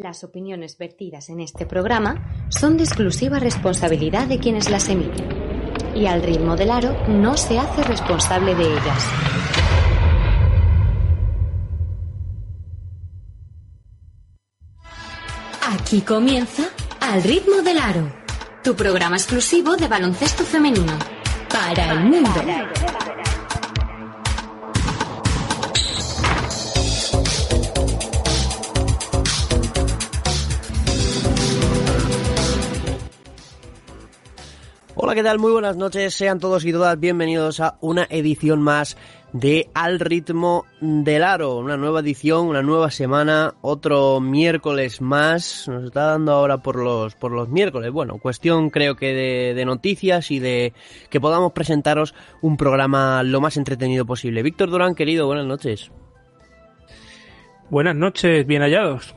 Las opiniones vertidas en este programa son de exclusiva responsabilidad de quienes las emiten y al ritmo del aro no se hace responsable de ellas. Aquí comienza Al ritmo del aro, tu programa exclusivo de baloncesto femenino para el mundo. Hola, ¿qué tal? Muy buenas noches. Sean todos y todas bienvenidos a una edición más de Al ritmo del aro. Una nueva edición, una nueva semana, otro miércoles más. Nos está dando ahora por los, por los miércoles. Bueno, cuestión creo que de, de noticias y de que podamos presentaros un programa lo más entretenido posible. Víctor Durán, querido, buenas noches. Buenas noches, bien hallados.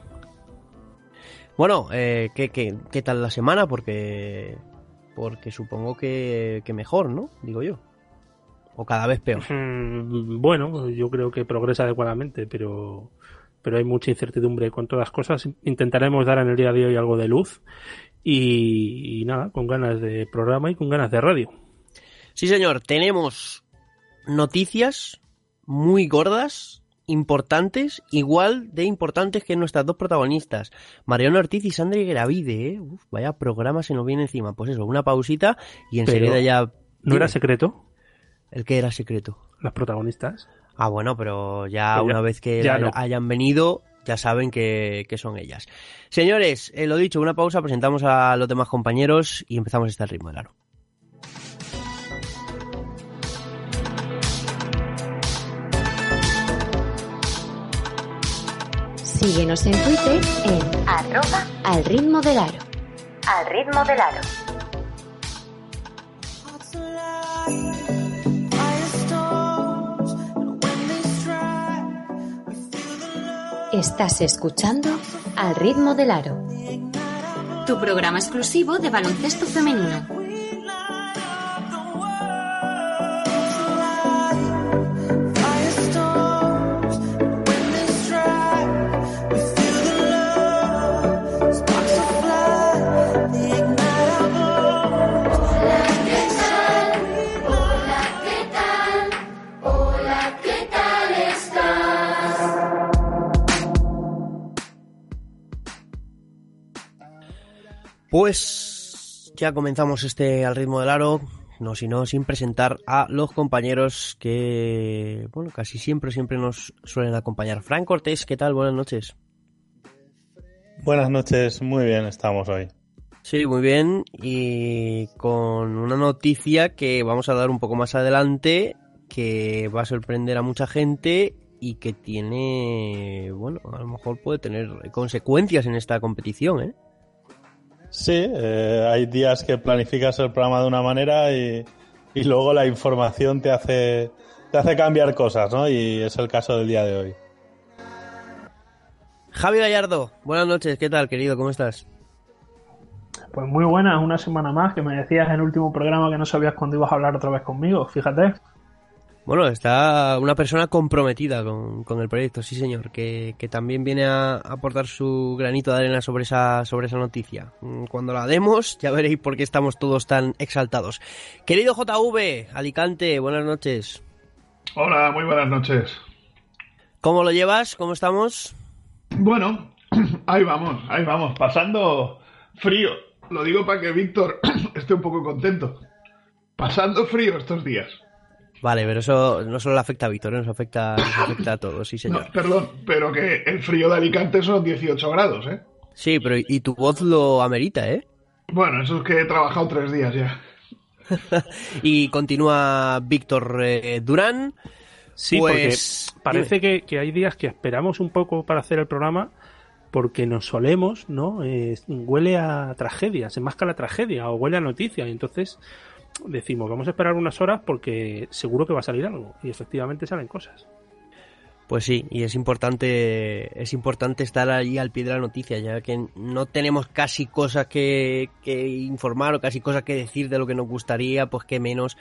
Bueno, eh, ¿qué, qué, qué tal la semana? Porque porque supongo que, que, mejor, ¿no? Digo yo. O cada vez peor. Mm, bueno, yo creo que progresa adecuadamente, pero, pero hay mucha incertidumbre con todas las cosas. Intentaremos dar en el día de hoy algo de luz y, y nada, con ganas de programa y con ganas de radio. Sí, señor, tenemos noticias muy gordas importantes, igual de importantes que nuestras dos protagonistas, Mariano Ortiz y Sandra Gravide, ¿eh? Uf, vaya programa se nos viene encima. Pues eso, una pausita y enseguida ya... ¿No era secreto? ¿El que era secreto? Las protagonistas. Ah, bueno, pero ya pero una vez que ya no. hayan venido, ya saben que, que son ellas. Señores, eh, lo dicho, una pausa, presentamos a los demás compañeros y empezamos este ritmo de aro. Síguenos en Twitter en arroba al ritmo del aro. Al ritmo del aro. Estás escuchando Al ritmo del aro. Tu programa exclusivo de baloncesto femenino. Pues ya comenzamos este al ritmo del aro, no sino sin presentar a los compañeros que, bueno, casi siempre, siempre nos suelen acompañar. Frank Cortés, ¿qué tal? Buenas noches. Buenas noches, muy bien estamos hoy. Sí, muy bien, y con una noticia que vamos a dar un poco más adelante, que va a sorprender a mucha gente y que tiene, bueno, a lo mejor puede tener consecuencias en esta competición, ¿eh? Sí, eh, hay días que planificas el programa de una manera y, y, luego la información te hace, te hace cambiar cosas, ¿no? Y es el caso del día de hoy. Javi Gallardo, buenas noches, ¿qué tal, querido? ¿Cómo estás? Pues muy buenas, una semana más, que me decías en el último programa que no sabías cuándo ibas a hablar otra vez conmigo, fíjate. Bueno, está una persona comprometida con, con el proyecto, sí señor, que, que, también viene a aportar su granito de arena sobre esa, sobre esa noticia. Cuando la demos ya veréis por qué estamos todos tan exaltados. Querido JV, Alicante, buenas noches. Hola, muy buenas noches. ¿Cómo lo llevas? ¿Cómo estamos? Bueno, ahí vamos, ahí vamos, pasando frío. Lo digo para que Víctor esté un poco contento. Pasando frío estos días. Vale, pero eso no solo le afecta a Víctor, nos afecta, nos afecta a todos, sí señor. No, perdón, pero que el frío de Alicante son 18 grados, ¿eh? Sí, pero y tu voz lo amerita, ¿eh? Bueno, eso es que he trabajado tres días ya. y continúa Víctor eh, Durán. Sí, pues... porque parece que, que, hay días que esperamos un poco para hacer el programa porque nos solemos, ¿no? Eh, huele a tragedia, se masca la tragedia o huele a noticia. Y entonces decimos, vamos a esperar unas horas porque seguro que va a salir algo. Y efectivamente salen cosas. Pues sí, y es importante, es importante estar ahí al pie de la noticia, ya que no tenemos casi cosas que, que informar o casi cosas que decir de lo que nos gustaría, pues que menos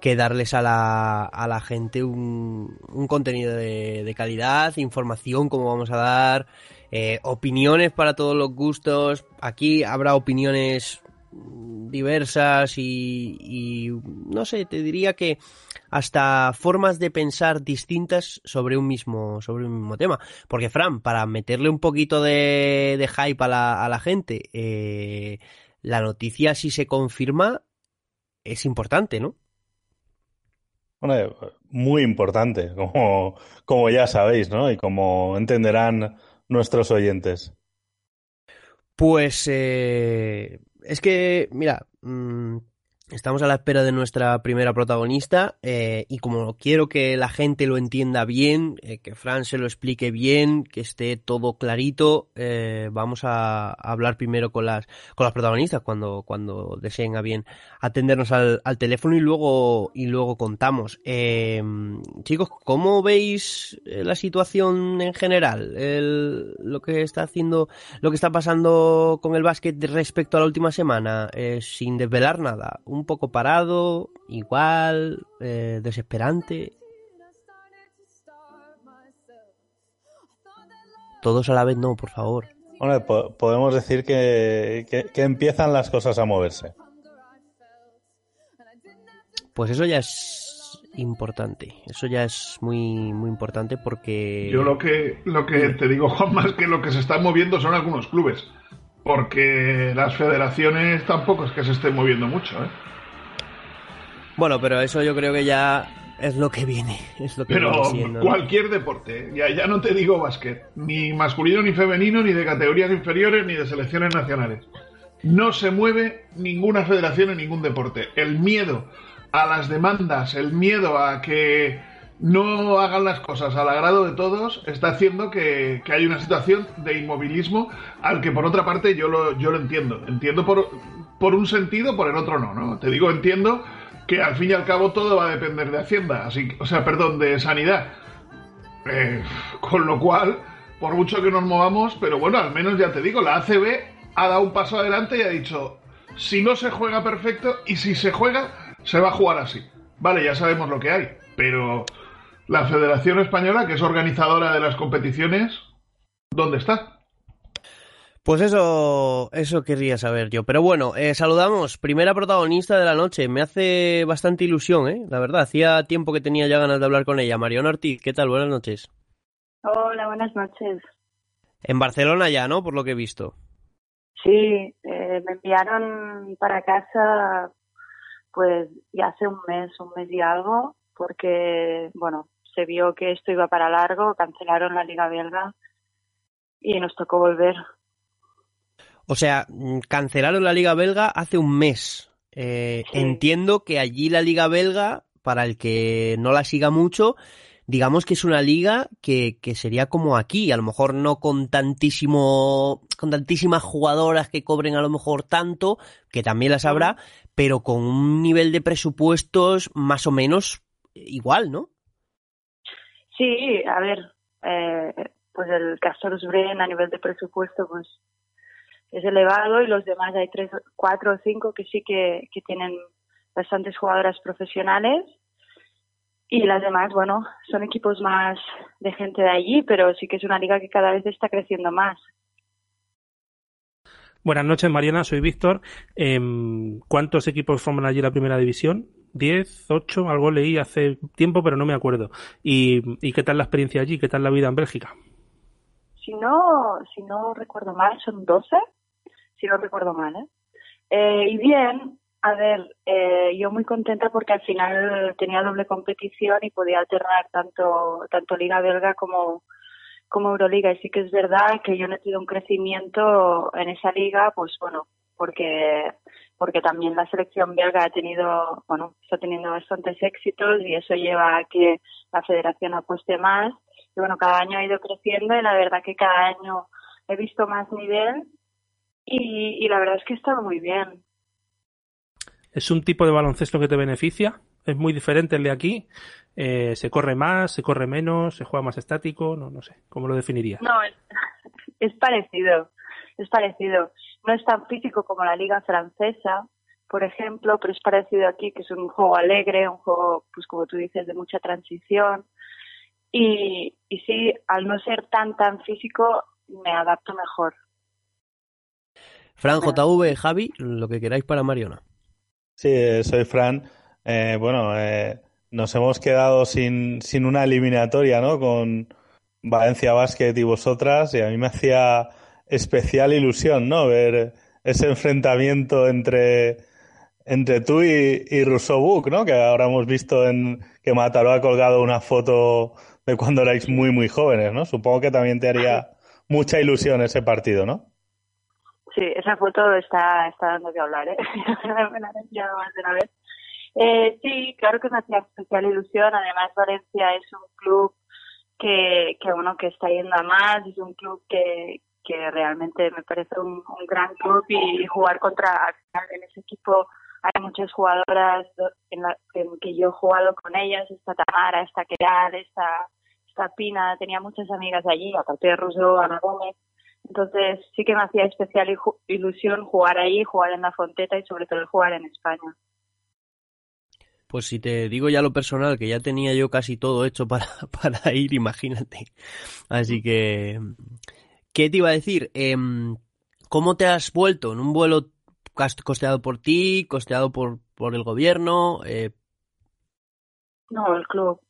que darles a la, a la gente un, un contenido de, de, calidad, información como vamos a dar, eh, opiniones para todos los gustos. Aquí habrá opiniones diversas y, no sé, te diría que hasta formas de pensar distintas sobre un mismo sobre un mismo tema. Porque Fran, para meterle un poquito de, de hype a la, a la gente, eh, la noticia si se confirma es importante, ¿no? Bueno, muy importante, como, como ya sabéis, ¿no? Y como entenderán nuestros oyentes. Pues eh, es que, mira, mmm, Estamos a la espera de nuestra primera protagonista eh, y como quiero que la gente lo entienda bien, eh, que Fran se lo explique bien, que esté todo clarito, eh, vamos a, hablar primero con las con las protagonistas cuando cuando deseen a bien atendernos al, al teléfono y luego y luego contamos. Eh, chicos, ¿cómo veis eh, la situación en general? Lo que está haciendo, lo que está pasando con el básquet respecto a la última semana, sin desvelar nada poco parado, igual, eh, desesperante. Todos a la vez no, por favor. Bueno, po podemos decir que, que, que empiezan las cosas a moverse. Pues eso ya es importante. Eso ya es muy muy importante porque yo lo que lo que te digo Juan más que lo que se están moviendo son algunos clubes porque las federaciones tampoco es que se estén moviendo mucho, ¿eh? Bueno, pero eso yo creo que ya es lo que viene. Es lo que pero viene siendo, ¿no? cualquier deporte, ya, ya no te digo básquet, ni masculino ni femenino, ni de categorías inferiores, ni de selecciones nacionales. No se mueve ninguna federación en ningún deporte. El miedo a las demandas, el miedo a que no hagan las cosas al agrado de todos, está haciendo que, que hay una situación de inmovilismo al que por otra parte yo lo, yo lo entiendo. Entiendo por, por un sentido, por el otro no, ¿no? Te digo, entiendo que al fin y al cabo todo va a depender de Hacienda, así, o sea, perdón, de Sanidad. Eh, con lo cual, por mucho que nos movamos, pero bueno, al menos ya te digo, la ACB ha dado un paso adelante y ha dicho, si no se juega perfecto y si se juega, se va a jugar así. Vale, ya sabemos lo que hay, pero la Federación Española, que es organizadora de las competiciones, ¿dónde está? Pues eso, eso querría saber yo. Pero bueno, eh, saludamos, primera protagonista de la noche. Me hace bastante ilusión, ¿eh? La verdad, hacía tiempo que tenía ya ganas de hablar con ella. Mariona Ortiz, ¿qué tal? Buenas noches. Hola, buenas noches. En Barcelona ya, ¿no? Por lo que he visto. Sí, eh, me enviaron para casa pues ya hace un mes, un mes y algo, porque, bueno, se vio que esto iba para largo, cancelaron la Liga Belga y nos tocó volver. O sea, mm, cancelaron la Liga Belga hace un mes. Eh, Sí. Entiendo que allí la Liga Belga, para el que no la siga mucho, digamos que es una liga que, que sería como aquí, a lo mejor no con tantísimo, con tantísimas jugadoras que cobren a lo mejor tanto, que también las habrá, pero con un nivel de presupuestos más o menos igual, ¿no? Sí, a ver, eh, pues el Castors Bren a nivel de presupuesto pues es elevado y los demás hay tres, cuatro o cinco que sí que, que tienen bastantes jugadoras profesionales y las demás, bueno, son equipos más de gente de allí, pero sí que es una liga que cada vez está creciendo más. Buenas noches, Mariana. Soy Víctor. Em, ¿Cuántos equipos forman allí la primera división? ¿Diez? ¿Ocho? Algo leí hace tiempo, pero no me acuerdo. ¿Y, y qué tal la experiencia allí? ¿Qué tal la vida en Bélgica? Si no, si no recuerdo mal, son 12, si no recuerdo mal, ¿eh? Eh, y bien, a ver, eh, yo muy contenta porque al final tenía doble competición y podía alternar tanto, tanto Liga Belga como, como Euroliga. Y sí que es verdad que yo he tenido un crecimiento en esa liga, pues bueno, porque, porque también la selección belga ha tenido, bueno, está teniendo bastantes éxitos y eso lleva a que la federación apueste más. Y bueno, cada año ha ido creciendo y la verdad que cada año he visto más nivel y, y la verdad es que estado muy bien. ¿Es un tipo de baloncesto que te beneficia? ¿Es muy diferente el de aquí? Eh, ¿Se corre más? ¿Se corre menos? ¿Se juega más estático? No, no sé. ¿Cómo lo definiría? No, es, es parecido, es parecido. No es tan físico como la liga francesa, por ejemplo, pero es parecido aquí, que es un juego alegre, un juego, pues como tú dices, de mucha transición. Y, y sí, al no ser tan, tan físico, me adapto mejor. Fran, JV, Javi, lo que queráis para Mariona. Sí, soy Fran. Eh, bueno, eh, nos hemos quedado sin, sin una eliminatoria, ¿no? Con Valencia Basket y vosotras, y a mí me hacía especial ilusión, ¿no? Ver ese enfrentamiento entre, entre tú y, y Rousseau ¿no? Que ahora hemos visto en que Mataró ha colgado una foto de cuando erais muy, muy jóvenes, ¿no? Supongo que también te haría mucha ilusión ese partido, ¿no? Sí, esa foto está, está dando que hablar, ¿eh? me la han más de una vez. Eh, sí, claro que me hacía especial ilusión. Además, Valencia es un club que, que bueno, que está yendo a más, es un club que, que realmente me parece un, gran club y, jugar contra en ese equipo hay muchas jugadoras en la, que, yo he jugado con ellas, esta Tamara, esta Keral, esta, esta Pina, tenía muchas amigas allí, aparte de Russo, Ana Gómez. Entonces sí que me hacía especial ilusión jugar ahí, jugar en la Fonteta y sobre todo jugar en España. Pues si te digo ya lo personal, que ya tenía yo casi todo hecho para, para ir, imagínate. Así que, ¿qué te iba a decir? Em, ¿Cómo te has vuelto? ¿En un vuelo costeado por ti, costeado por, por el gobierno? Eh... No, el club.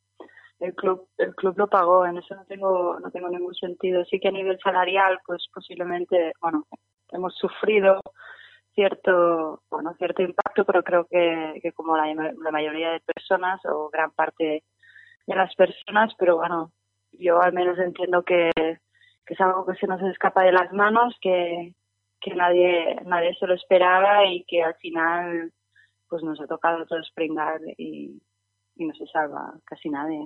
El club, el club lo pagó, en eso no tengo, no tengo ningún sentido. Sí que a nivel salarial, pues posiblemente, bueno, hemos sufrido cierto, bueno, cierto impacto, pero creo que, que como la, mayoría de personas o gran parte de las personas, pero bueno, yo al menos entiendo que, que es algo que se nos escapa de las manos, que, que nadie, nadie se lo esperaba y que al final pues nos ha tocado todos pringar y, y no se salva casi nadie.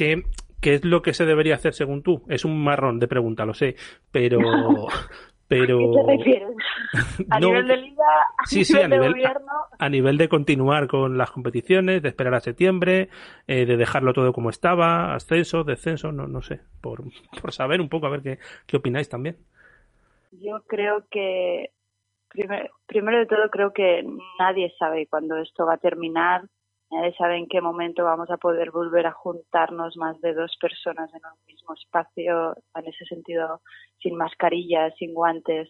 ¿Qué, ¿Qué es lo que se debería hacer según tú? Es un marrón de pregunta, lo sé, pero, pero... ¿A qué te refieres? ¿A nivel de liga? ¿A sí, sí, a nivel, A, nivel de continuar con las competiciones, de esperar a septiembre, eh, de dejarlo todo como estaba, ascenso, descenso, no, no sé, por, por saber un poco, a ver qué, qué opináis también. Yo creo que, primero de todo, creo que nadie sabe cuándo esto va a terminar Nadie sabe en qué momento vamos a poder volver a juntarnos más de dos personas en un mismo espacio, en ese sentido, sin mascarillas, sin guantes.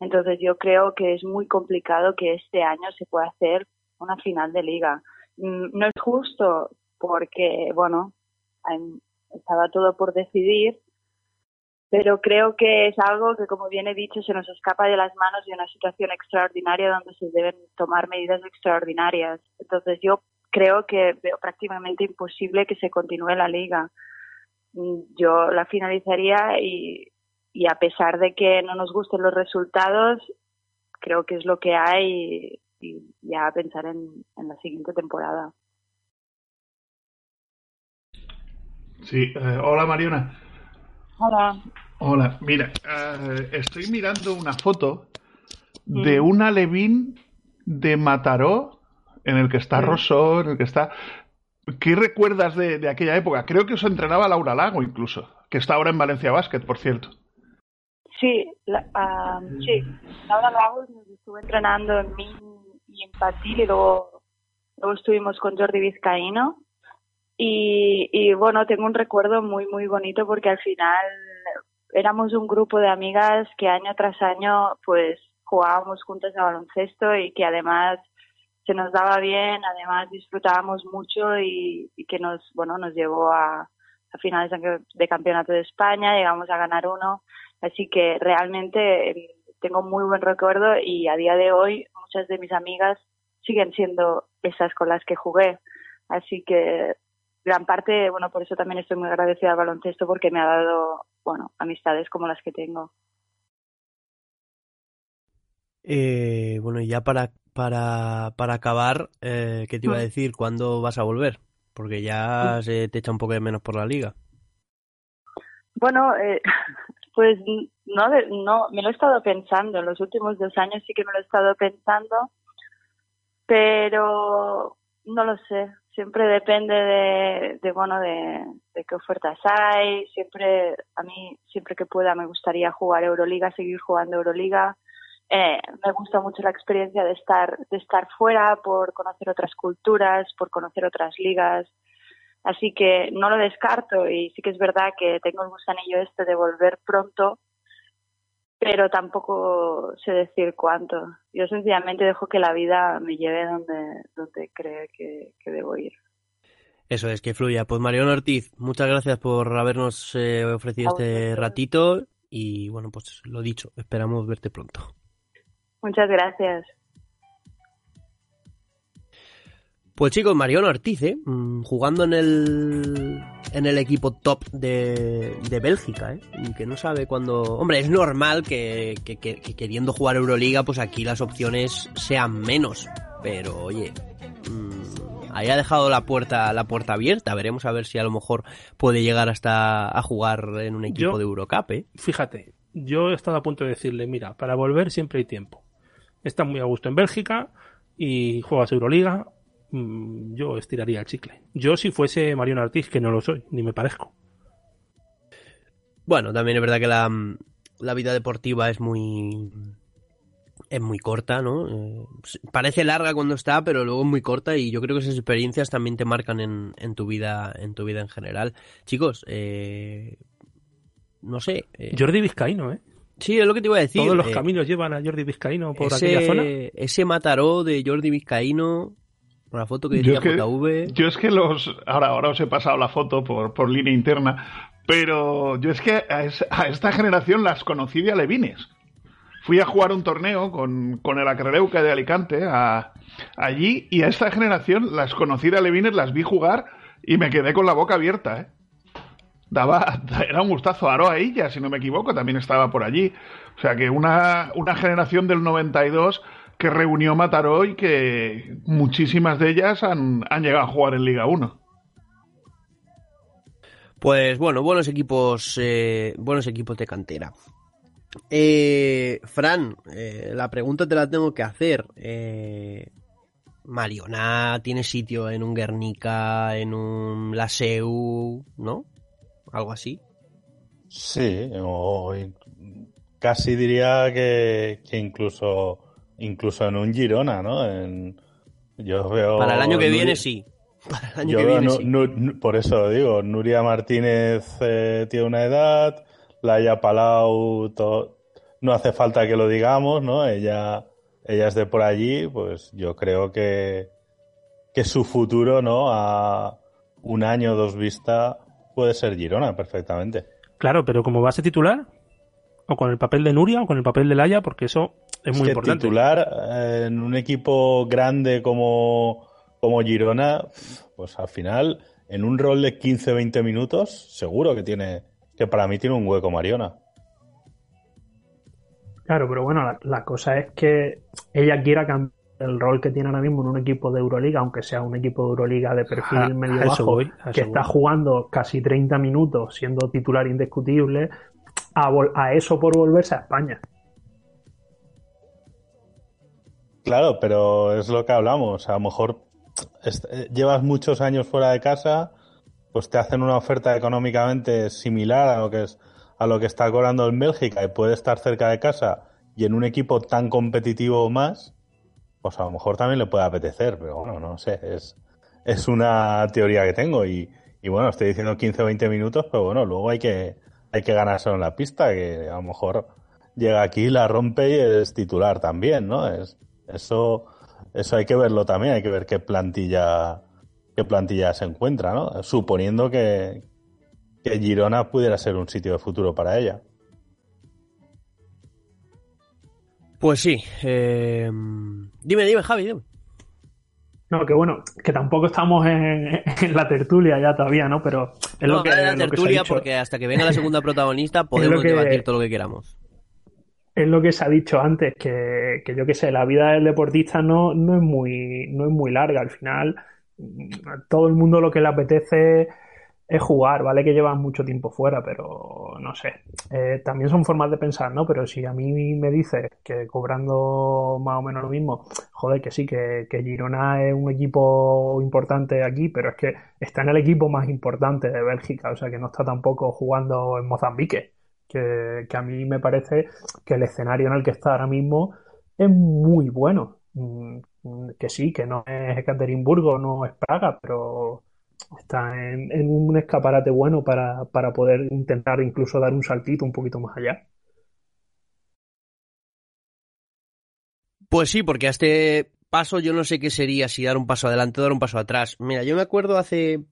Entonces yo creo que es muy complicado que este año se pueda hacer una final de liga. Mm, no es justo porque, bueno, estaba todo por decidir, pero creo que es algo que, como bien he dicho, se nos escapa de las manos de una situación extraordinaria donde se deben tomar medidas extraordinarias. Entonces yo creo que veo prácticamente imposible que se continúe la liga. Mm, yo la finalizaría y, y a pesar de que no nos gusten los resultados, creo que es lo que hay y, ya pensar en, en, la siguiente temporada. Sí, eh, hola Mariona. Hola. Hola, mira, eh, estoy mirando una foto de mm. una Levín de Mataró en el que está Rosso, en el que está... ¿Qué recuerdas de, aquella época? Creo que os entrenaba Laura Lago incluso, que está ahora en Valencia Basket, por cierto. Sí, sí. Laura Lago nos estuvo entrenando en mí y en Patil y luego, luego estuvimos con Jordi Vizcaíno. Y, y bueno, tengo un recuerdo muy, muy bonito porque al final éramos un grupo de amigas que año tras año pues jugábamos juntas a baloncesto y que además se nos daba bien, además disfrutábamos mucho y, que nos, bueno, nos llevó a, a finales de campeonato de España, llegamos a ganar uno, así que realmente em, tengo muy buen recuerdo y a día de hoy muchas de mis amigas siguen siendo esas con las que jugué, así que gran parte, bueno, por eso también estoy muy agradecida al baloncesto porque me ha dado, bueno, amistades como las que tengo. Eh, bueno, y ya para, para, para acabar, eh, ¿qué te iba a mm. decir? ¿Cuándo vas a volver? Porque ya mm. se te echa un poco de menos por la liga. Bueno, eh, pues no, no, me lo he estado pensando. En los últimos dos años sí que me lo he estado pensando, pero no lo sé. Siempre depende de, de bueno, de, de qué ofertas hay. Siempre, a mí, siempre que pueda, me gustaría jugar Euroliga, seguir jugando Euroliga eh, me gusta mucho la experiencia de estar, de estar fuera por conocer otras culturas, por conocer otras ligas. Así que no lo descarto y sí que es verdad que tengo el gusanillo este de volver pronto, pero tampoco sé decir cuánto. Yo sencillamente dejo que la vida me lleve donde, donde cree que, debo ir. Eso es, que fluya. Pues Mariano Ortiz, muchas gracias por habernos eh, ofrecido este ratito y bueno, pues lo dicho, esperamos verte pronto. Muchas gracias. Pues chicos, Mariano Ortiz, ¿eh? Mm, jugando en el, en el equipo top de, de Bélgica, ¿eh? Y que no sabe cuándo... Hombre, es normal que, que, queriendo jugar Euroliga, pues aquí las opciones sean menos. Pero oye, mmm, ahí ha dejado la puerta, la puerta abierta. Veremos a ver si a lo mejor puede llegar hasta a jugar en un equipo de Eurocup, ¿eh? Fíjate, yo he estado a punto de decirle, mira, para volver siempre hay tiempo. Estás muy a gusto en Bélgica y juegas Euroliga Mm, yo estiraría el chicle. Yo si fuese Mariano Ortiz, que no lo soy, ni me parezco. Bueno, también es verdad que la, la vida deportiva es muy es muy corta, ¿no? Eh, parece larga cuando está, pero luego es muy corta y yo creo que esas experiencias también te marcan en, en tu vida en tu vida en general. Chicos, eh, no sé. Eh, Jordi Vizcaíno, ¿eh? Sí, es lo que te iba a decir. Todos los caminos llevan a Jordi Vizcaíno por aquella zona. Ese Mataró de Jordi Vizcaíno una foto que decía yo es que, Yo es que los. Ahora, ahora os he pasado la foto por, por línea interna, pero yo es que a, esta generación las conocí de alevines. Fui a jugar un torneo con, con el Acreleuca de Alicante allí y a esta generación las conocí de alevines, las vi jugar y me quedé con la boca abierta, ¿eh? Daba, era un gustazo. Aroa ella, si no me equivoco, también estaba por allí. O sea que una, una generación del 92 que reunió Mataró y que muchísimas de ellas han, llegado a jugar en Liga 1. Pues bueno, buenos equipos, eh, buenos equipos de cantera. Eh, Fran, eh, la pregunta te la tengo que hacer. Eh, Mariona tiene sitio en un Guernica, en un Laseu, ¿no? Algo así. Sí, casi diría que, que incluso incluso en un Girona, ¿no? En, yo veo Para el año que viene sí. Para el año que viene sí. por eso digo, Nuria Martínez eh, tiene una edad, Laia Palau no hace falta que lo digamos, ¿no? Ella ella es de por allí, pues yo creo que que su futuro, ¿no? A un año o dos vista puede ser Girona perfectamente. Claro, pero como base titular o con el papel de Nuria o con el papel de Laia, porque eso es muy importante. Titular eh, en un equipo grande como, como Girona, pues al final, en un rol de 15-20 minutos, seguro que tiene, que para mí tiene un hueco Mariona. Claro, pero bueno, la, cosa es que ella quiera cambiar el rol que tiene ahora mismo en un equipo de Euroliga, aunque sea un equipo de Euroliga de perfil medio bajo, que está jugando casi 30 minutos siendo titular indiscutible, a, eso por volverse a España. Claro, pero es lo que hablamos. A lo mejor eh, llevas muchos años fuera de casa, pues te hacen una oferta económicamente similar a lo que es a lo que está cobrando en Bélgica y puede estar cerca de casa y en un equipo tan competitivo más, pues a lo mejor también le puede apetecer, pero bueno, no sé, es, es una teoría que tengo y, y bueno, estoy diciendo 15 o 20 minutos, pero bueno, luego hay que, hay que ganarse en la pista, que a lo mejor llega aquí, la rompe y es titular también, ¿no? Es, eso, eso hay que verlo también, hay que ver qué plantilla, qué plantilla se encuentra, ¿no? Suponiendo que, que Girona pudiera ser un sitio de futuro para ella. Pues sí. Eh... Dime, dime, Javi, dime. No, que bueno, que tampoco estamos en, la tertulia ya todavía, ¿no? Pero es lo que. la tertulia porque hasta que venga la segunda protagonista podemos debatir todo lo que queramos. Es lo que se ha dicho antes, que, que yo qué sé, la vida del deportista no, no, es muy, no es muy larga. Al final, todo el mundo lo que le apetece es jugar, ¿vale? Que llevan mucho tiempo fuera, pero no sé. Eh, también son formas de pensar, ¿no? Pero si a mí me dices que cobrando más o menos lo mismo, joder, que sí, que, que Girona es un equipo importante aquí, pero es que está en el equipo más importante de Bélgica, o sea que no está tampoco jugando en Mozambique, que, que a mí me parece que el escenario en el que está ahora mismo es muy bueno. Mm, que sí, que no es Ekaterimburgo, no es Praga, pero está en, un escaparate bueno para, para poder intentar incluso dar un saltito un poquito más allá. Pues sí, porque a este paso yo no sé qué sería, si dar un paso adelante o dar un paso atrás. Mira, yo me acuerdo hace,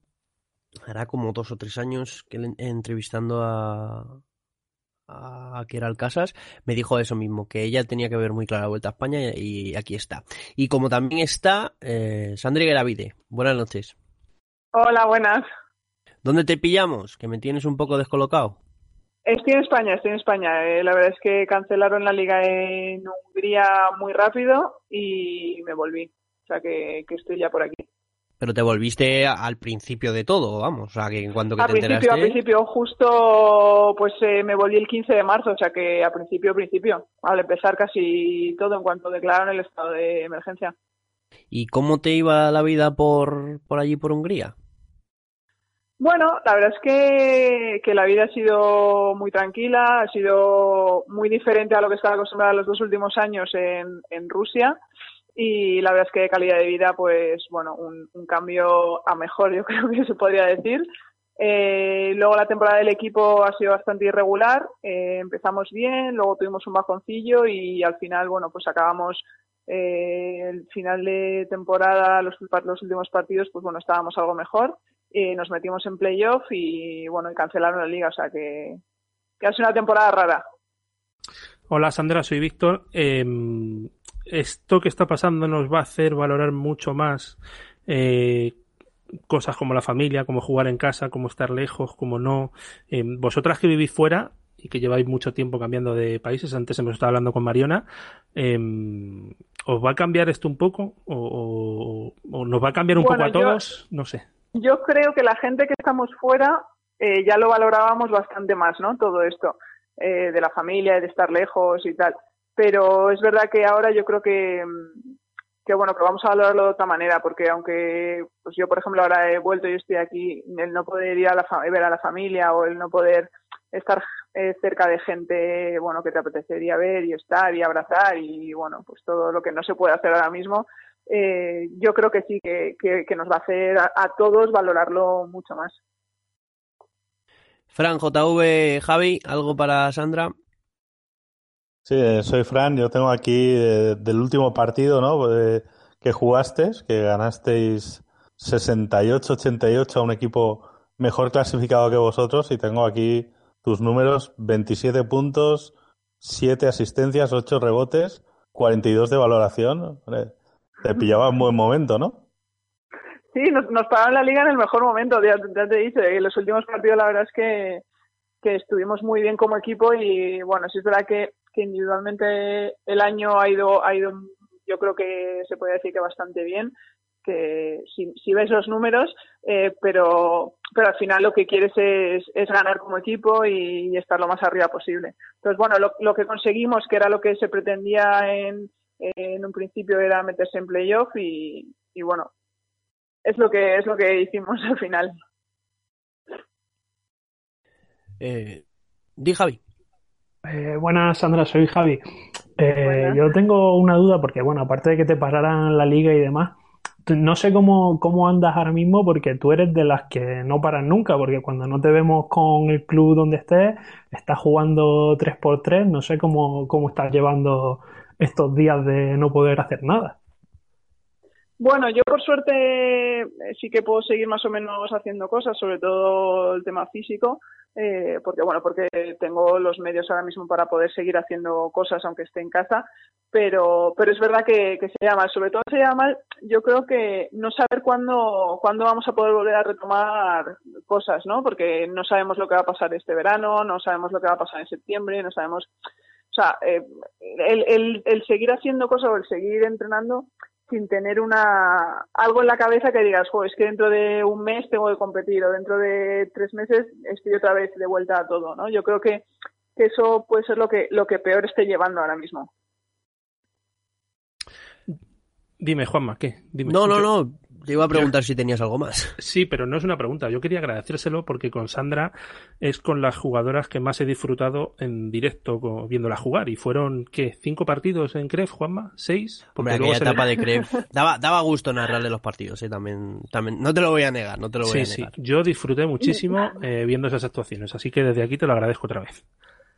hará como dos o tres años que entrevistando a, a Kieral Casas, me dijo eso mismo, que ella tenía que ver muy clara la vuelta a España y, aquí está. Y como también está eh, Sandri Gravide. Buenas noches. Hola, buenas. ¿Dónde te pillamos? Que me tienes un poco descolocado. Estoy en España, estoy en España. Eh, la verdad es que cancelaron la liga en Hungría muy rápido y me volví. O sea que, estoy ya por aquí. Pero te volviste al principio de todo, vamos. O sea, que cuando que a te principio, enteraste... A principio, justo pues eh, me volví el 15 de marzo, o sea que a principio, principio, al empezar casi todo en cuanto declararon el estado de emergencia. ¿Y cómo te iba la vida por, por allí, por Hungría? Bueno, la verdad es que, que, la vida ha sido muy tranquila, ha sido muy diferente a lo que estaba acostumbrada los dos últimos años en, en Rusia y la verdad es que de calidad de vida, pues bueno, un, cambio a mejor yo creo que se podría decir. Eh, luego la temporada del equipo ha sido bastante irregular, eh, empezamos bien, luego tuvimos un bajoncillo y al final, bueno, pues acabamos eh, el final de temporada, los últimos partidos, pues bueno, estábamos algo mejor nos metimos en playoff y bueno, y cancelaron la liga, o sea que, que ha sido una temporada rara. Hola Sandra, soy Víctor. Em, esto que está pasando nos va a hacer valorar mucho más eh, cosas como la familia, como jugar en casa, como estar lejos, como no. Em, vosotras que vivís fuera y que lleváis mucho tiempo cambiando de países, antes hemos estado hablando con Mariona, em, ¿os va a cambiar esto un poco? ¿O, nos va a cambiar un poco a todos? no sé. Yo creo que la gente que estamos fuera eh, ya lo valorábamos bastante más, ¿no? Todo esto eh, de la familia, de estar lejos y tal. Pero es verdad que ahora yo creo que, que bueno, que vamos a valorarlo de otra manera, porque aunque pues yo, por ejemplo, ahora he vuelto y estoy aquí, el no poder ir a la ver a la familia o el no poder estar eh, cerca de gente, bueno, que te apetecería ver y estar y abrazar y, bueno, pues todo lo que no se puede hacer ahora mismo, eh, yo creo que sí, que, que, nos va a hacer a, todos valorarlo mucho más. Fran, JV, Javi, ¿algo para Sandra? Sí, eh, soy Fran, yo tengo aquí eh, del último partido ¿no? que jugasteis, que ganasteis 68-88 a un equipo mejor clasificado que vosotros y tengo aquí tus números, 27 puntos, 7 asistencias, 8 rebotes, 42 de valoración. Te pillaba en buen momento, ¿no? Sí, nos, nos la liga en el mejor momento, ya, te dice. En los últimos partidos la verdad es que, que estuvimos muy bien como equipo y bueno, sí es verdad que, que individualmente el año ha ido, ha ido, yo creo que se puede decir que bastante bien, que si, ves los números, eh, pero, pero al final lo que quieres es, es ganar como equipo y, estar lo más arriba posible. Entonces, bueno, lo, lo que conseguimos, que era lo que se pretendía en, en un principio era meterse en playoff y, y bueno, es lo que es lo que hicimos al final. Eh, di Javi. Eh, buenas, Sandra, soy Javi. Eh, yo tengo una duda porque, bueno, aparte de que te pararan la liga y demás, no sé cómo, cómo andas ahora mismo porque tú eres de las que no paran nunca, porque cuando no te vemos con el club donde estés, estás jugando 3x3, no sé cómo, cómo estás llevando estos días de no poder hacer nada? Bueno, yo por suerte eh, sí que puedo seguir más o menos haciendo cosas, sobre todo el tema físico, eh, porque bueno, porque tengo los medios ahora mismo para poder seguir haciendo cosas aunque esté en casa, pero, pero es verdad que, que se llama, sobre todo se llama, yo creo que no saber cuándo, cuándo vamos a poder volver a retomar cosas, ¿no? Porque no sabemos lo que va a pasar este verano, no sabemos lo que va a pasar en septiembre, no sabemos o sea, eh, el, el, seguir haciendo cosas o el seguir entrenando sin tener una algo en la cabeza que digas, jo, es que dentro de un mes tengo que competir o dentro de tres meses estoy otra vez de vuelta a todo, ¿no? Yo creo que, eso puede ser lo que lo que peor esté llevando ahora mismo. Dime, Juanma, ¿qué? no, no, no. Te iba a preguntar si tenías algo más. Sí, pero no es una pregunta. Yo quería agradecérselo porque con Sandra es con las jugadoras que más he disfrutado en directo viéndola jugar. Y fueron, ¿qué? ¿Cinco partidos en CREF, Juanma? ¿Seis? Porque Hombre, aquella etapa de CREF. Daba, daba gusto narrarle los partidos, ¿eh? También, también. No te lo voy a negar, no te lo voy a negar. Sí, yo disfruté muchísimo eh, viendo esas actuaciones. Así que desde aquí te lo agradezco otra vez.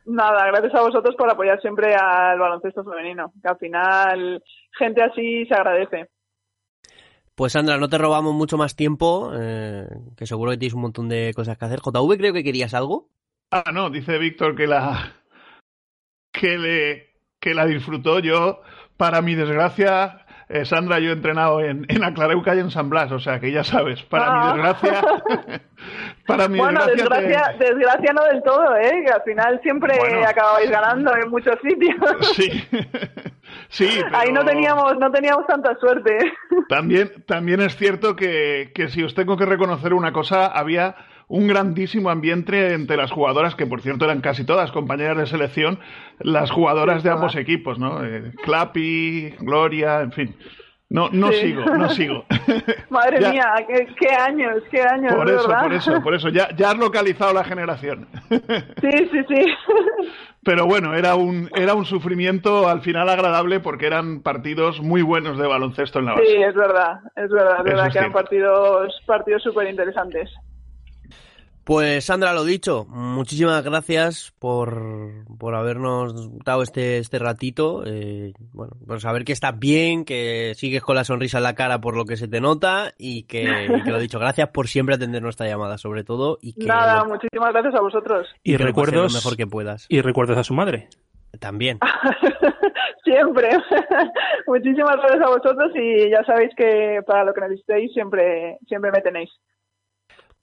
Nada, gracias a vosotros por apoyar siempre al baloncesto femenino. Que al final, gente así se agradece. Pues Sandra, no te robamos mucho más tiempo, eh, que seguro que tienes un montón de cosas que hacer. JV, creo que querías algo. Ah, no, dice Víctor que la que le que la disfrutó yo. Para mi desgracia, eh, Sandra, yo he entrenado en, en Aclareuca y en San Blas, o sea que ya sabes, para mi ah. desgracia. para mi bueno, desgracia, desgracia, no del todo, ¿eh? Que al final siempre acababais ganando en muchos sitios. Sí. Sí, ahí no teníamos, no teníamos tanta suerte. También, también es cierto que, que si os tengo que reconocer una cosa, había un grandísimo ambiente entre las jugadoras, que por cierto eran casi todas compañeras de selección, las jugadoras de ambos equipos, ¿no? Eh, Clappy, Gloria, en fin. No, no sigo, no sigo. Madre mía, qué, años, qué años. Por eso, por eso, por eso. Ya, ya has localizado la generación. Sí, sí, sí. Pero bueno, era un, era un sufrimiento al final agradable porque eran partidos muy buenos de baloncesto en la base. Sí, es verdad, es verdad, es verdad que eran partidos, partidos súper interesantes. Pues Sandra, lo dicho, muchísimas gracias por, por habernos dado este, este ratito. Eh, bueno, por saber que estás bien, que sigues con la sonrisa en la cara por lo que se te nota y que, lo dicho, gracias por siempre atender nuestra llamada, sobre todo. Y que Nada, muchísimas gracias a vosotros. Y, recuerdos lo mejor que puedas. Y recuerdos a su madre. También. siempre. muchísimas gracias a vosotros y ya sabéis que para lo que necesitéis siempre, siempre me tenéis.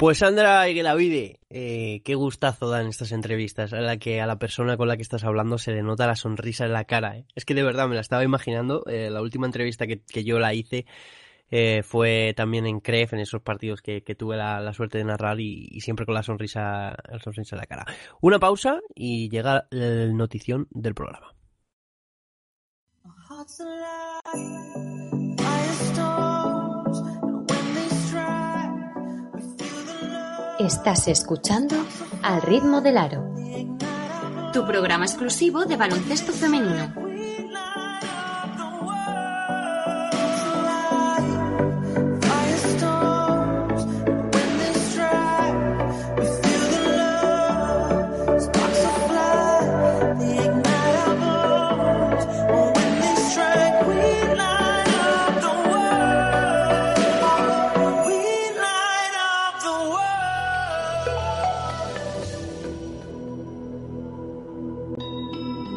Pues Sandra Iguelavide, eh, qué gustazo dan estas entrevistas, a la que a la persona con la que estás hablando se le nota la sonrisa en la cara. ¿eh? Es que de verdad me la estaba imaginando, eh, la última entrevista que, yo la hice eh, fue también en CREF, en esos partidos que, tuve la, suerte de narrar y, siempre con la sonrisa, la sonrisa en la cara. Una pausa y llega el notición del programa. Estás escuchando Al ritmo del aro, tu programa exclusivo de baloncesto femenino.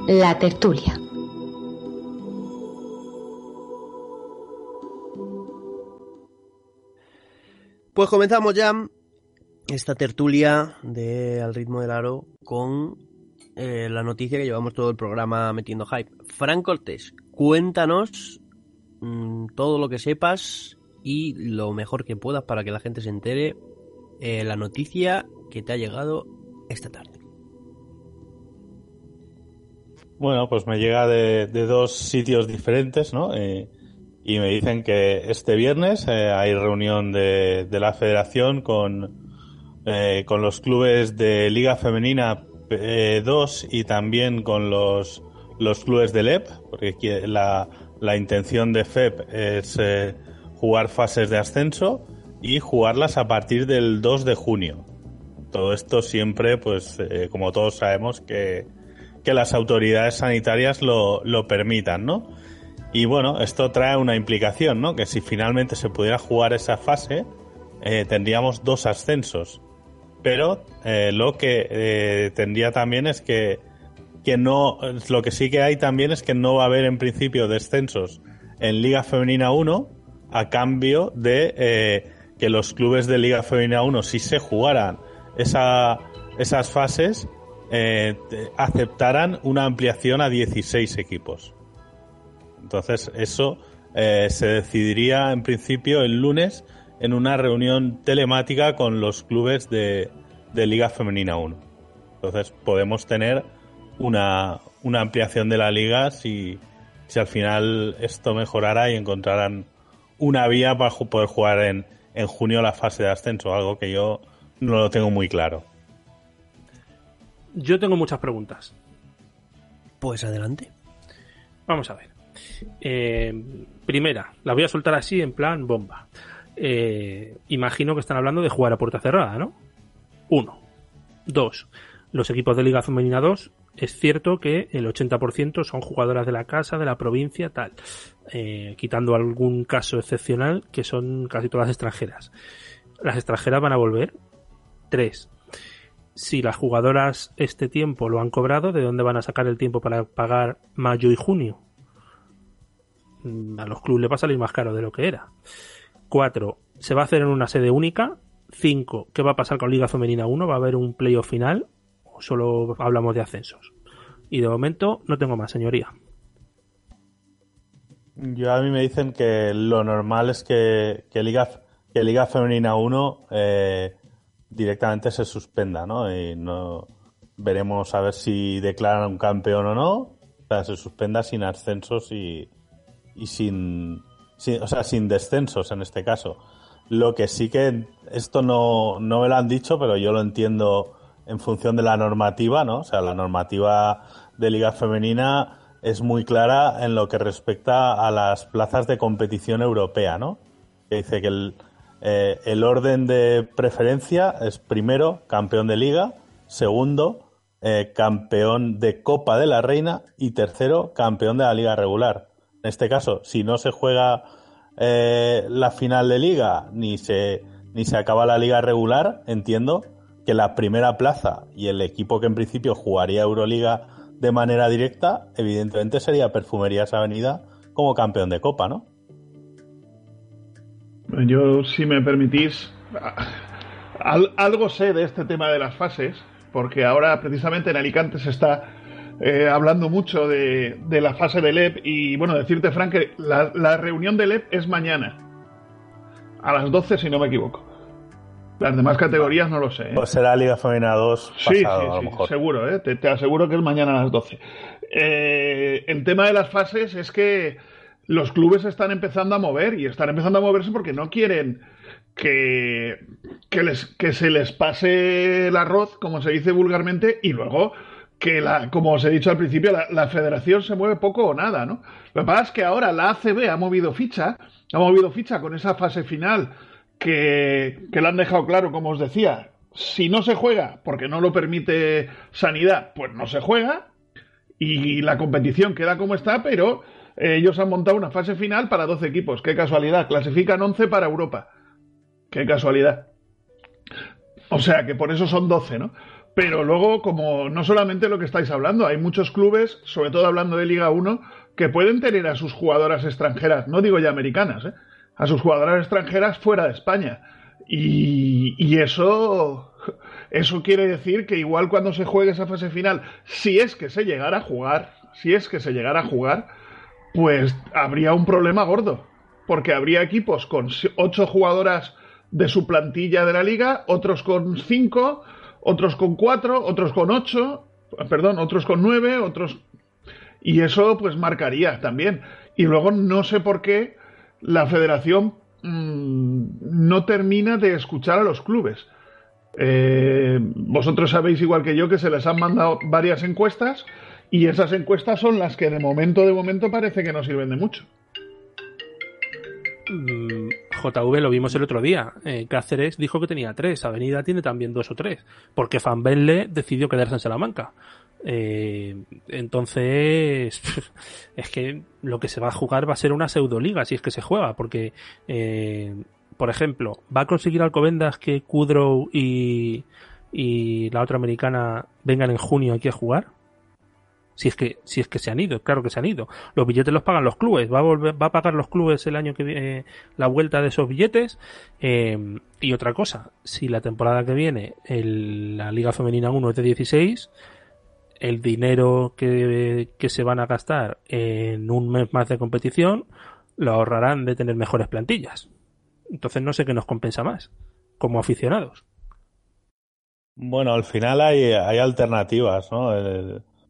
La tertulia. Pues comenzamos ya esta tertulia de Al ritmo del aro con eh, la noticia que llevamos todo el programa metiendo hype. Fran Cortés, cuéntanos mm, todo lo que sepas y lo mejor que puedas para que la gente se entere eh, la noticia que te ha llegado esta tarde. Bueno, pues me llega de, dos sitios diferentes, ¿no? Eh, y me dicen que este viernes eh, hay reunión de, la federación con, eh, con los clubes de Liga Femenina 2 y también con los, los clubes de LEP, porque la, la intención de FEP es jugar fases de ascenso y jugarlas a partir del 2 de junio. Todo esto siempre, pues, como todos sabemos, que que las autoridades sanitarias lo, lo permitan, ¿no? Y bueno, esto trae una implicación, ¿no? Que si finalmente se pudiera jugar esa fase, eh, tendríamos dos ascensos. Pero eh, lo que eh, tendría también es que, que no, lo que sí que hay también es que no va a haber en principio descensos en Liga Femenina 1 a cambio de que los clubes de Liga Femenina 1 si se jugaran esa, esas fases eh, aceptaran una ampliación a 16 equipos. Entonces, eso eh, se decidiría en principio el lunes en una reunión telemática con los clubes de, Liga Femenina 1. Entonces, podemos tener una, ampliación de la liga si, si al final esto mejorara y encontraran una vía para poder jugar en, en junio la fase de ascenso, algo que yo no lo tengo muy claro. Yo tengo muchas preguntas. Pues adelante. Vamos a ver. Eh, primera, la voy a soltar así en plan bomba. Eh, imagino que están hablando de jugar a puerta cerrada, ¿no? Uno. Dos. Los equipos de Liga Femenina 2, es cierto que el 80% son jugadoras de la casa, de la provincia, tal. Eh, quitando algún caso excepcional, que son casi todas extranjeras. Las extranjeras van a volver. Tres. Si las jugadoras este tiempo lo han cobrado, ¿de dónde van a sacar el tiempo para pagar mayo y junio? Mm, a los clubes le va a salir más caro de lo que era. 4. Se va a hacer en una sede única. 5. ¿Qué va a pasar con Liga Femenina 1? ¿Va a haber un playoff final? ¿O solo hablamos de ascensos? Y de momento no tengo más, señoría. Yo a mí me dicen que lo normal es que, Liga, que Liga Femenina 1 eh, directamente se suspenda, ¿no? Y no veremos a ver si declaran un campeón o no. O sea, se suspenda sin ascensos y, y sin, o sea, sin descensos en este caso. Lo que sí que esto no, no me lo han dicho, pero yo lo entiendo en función de la normativa, ¿no? O sea, la normativa de Liga Femenina es muy clara en lo que respecta a las plazas de competición europea, ¿no? Que dice que el, eh, el orden de preferencia es primero campeón de liga, segundo eh, campeón de Copa de la Reina y tercero campeón de la liga regular. En este caso, si no se juega eh, la final de liga ni se, ni se acaba la liga regular, entiendo que la primera plaza y el equipo que en principio jugaría Euroliga de manera directa, evidentemente sería Perfumerías Avenida como campeón de Copa, ¿no? Yo, si me permitís, algo sé de este tema de las fases, porque ahora precisamente en Alicante se está eh, hablando mucho de, la fase del EP y bueno, decirte, Frank, que la, reunión del EP es mañana, a las 12 si no me equivoco. Las demás categorías no lo sé. ¿eh? Pues será Liga Femenina 2 pasado, sí, sí, a lo mejor. seguro, ¿eh? te, aseguro que es mañana a las 12. Eh, el tema de las fases es que los clubes están empezando a mover y están empezando a moverse porque no quieren que, que, les, que se les pase el arroz, como se dice vulgarmente, y luego que, la, como os he dicho al principio, la, federación se mueve poco o nada, ¿no? Lo que pasa es que ahora la ACB ha movido ficha, ha movido ficha con esa fase final que, que le han dejado claro, como os decía, si no se juega porque no lo permite sanidad, pues no se juega y la competición queda como está, pero ellos han montado una fase final para 12 equipos. Qué casualidad, clasifican 11 para Europa. Qué casualidad. O sea que por eso son 12, ¿no? Pero luego, como no solamente lo que estáis hablando, hay muchos clubes, sobre todo hablando de Liga 1, que pueden tener a sus jugadoras extranjeras, no digo ya americanas, ¿eh? a sus jugadoras extranjeras fuera de España. Y, y, eso, eso quiere decir que igual cuando se juegue esa fase final, si es que se llegara a jugar, si es que se llegara a jugar, pues habría un problema gordo. Porque habría equipos con ocho jugadoras de su plantilla de la liga, otros con cinco, otros con cuatro, otros con ocho, perdón, otros con nueve, otros... Y eso pues marcaría también. Y luego no sé por qué la federación mm, no termina de escuchar a los clubes. Eh, vosotros sabéis igual que yo que se les han mandado varias encuestas y esas encuestas son las que de momento, de momento parece que no sirven de mucho. Mm, JV lo vimos el otro día. Eh, Cáceres dijo que tenía tres. Avenida tiene también dos o tres. Porque Van decidió quedarse en Salamanca. Eh, entonces, es que lo que se va a jugar va a ser una pseudoliga, si es que se juega. Porque, eh, por ejemplo, ¿va a conseguir Alcobendas que Kudrow y, y la otra americana vengan en junio aquí a jugar? Si es que, si es que se han ido, claro que se han ido. Los billetes los pagan los clubes, va a volver, va a pagar los clubes el año que viene la vuelta de esos billetes. Eh, y otra cosa, si la temporada que viene la Liga Femenina 1 es de 16, el dinero que, que se van a gastar en un mes más de competición lo ahorrarán de tener mejores plantillas. Entonces no sé qué nos compensa más, como aficionados. Bueno, al final hay, hay alternativas, ¿no?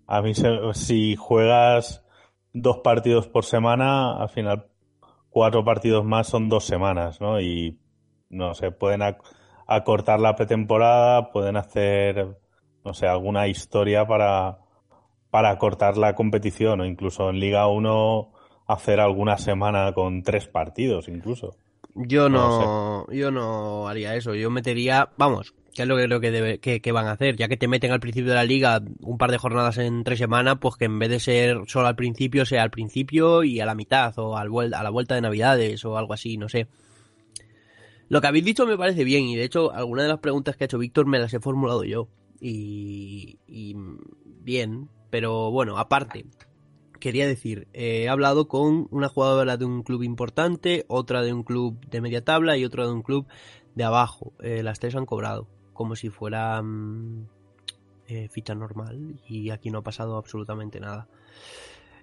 A mí, si juegas dos partidos por semana, al final cuatro partidos más son dos semanas, ¿no? Y no sé, pueden acortar la pretemporada, pueden hacer, no sé, alguna historia para, para acortar la competición o incluso en Liga 1 hacer alguna semana con tres partidos incluso. Yo no, yo no haría eso. Yo metería, vamos, que es lo que creo que, debe, que, van a hacer, ya que te meten al principio de la liga un par de jornadas en tres semanas, pues que en vez de ser solo al principio, sea al principio y a la mitad, o al a la vuelta de Navidades, o algo así, no sé. Lo que habéis dicho me parece bien, y de hecho, algunas de las preguntas que ha hecho Víctor me las he formulado yo. Y, y bien, pero bueno, aparte, quería decir, eh, he hablado con una jugadora de un club importante, otra de un club de media tabla y otra de un club de abajo. Eh, las tres han cobrado, como si fuera mm, eh, ficha normal y aquí no ha pasado absolutamente nada.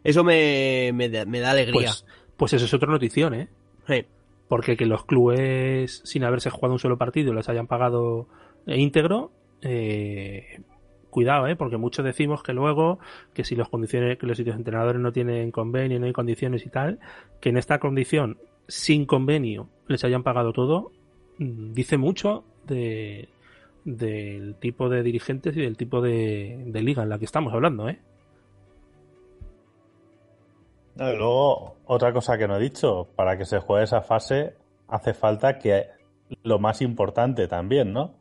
Eso me, me, da, alegría. Pues, pues, eso es otra notición, ¿eh? Porque que los clubes, sin haberse jugado un solo partido, les hayan pagado íntegro, eh, cuidado, ¿eh? porque muchos decimos que luego, que si los condiciones, que los sitios entrenadores no tienen convenio, no hay condiciones y tal, que en esta condición, sin convenio, les hayan pagado todo, mm, dice mucho de, del tipo de dirigentes y del tipo de, liga en la que estamos hablando, ¿eh? Luego, otra cosa que no he dicho, para que se juegue esa fase hace falta que lo más importante también, ¿no?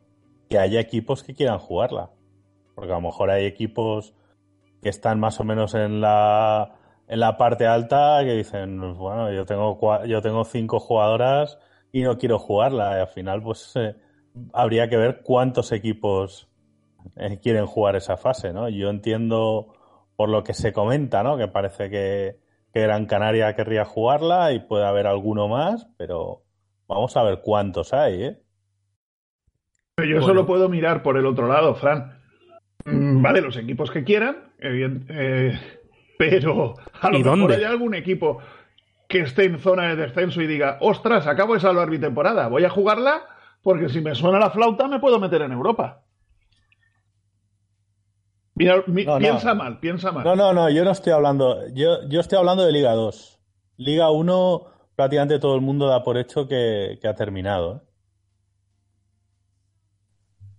Que haya equipos que quieran jugarla. Porque a lo mejor hay equipos que están más o menos en la, en la parte alta que dicen, bueno, yo tengo, yo tengo cinco jugadoras y no quiero jugarla. Y al final, pues eh, habría que ver cuántos equipos eh, quieren jugar esa fase, ¿no? Yo entiendo por lo que se comenta, ¿no? Que parece que, que Gran Canaria querría jugarla y puede haber alguno más, pero vamos a ver cuántos hay, ¿eh? Yo solo puedo mirar por el otro lado, Fran. Mm, vale, los equipos que quieran, eh, pero a lo mejor hay algún equipo que esté en zona de descenso y diga, ostras, acabo de salvar mi temporada, voy a jugarla porque si me suena la flauta me puedo meter en Europa. piensa mal, piensa mal. No, no, no, yo no estoy hablando, yo, yo estoy hablando de Liga 2. Liga 1 prácticamente todo el mundo da por hecho que, ha terminado. ¿eh?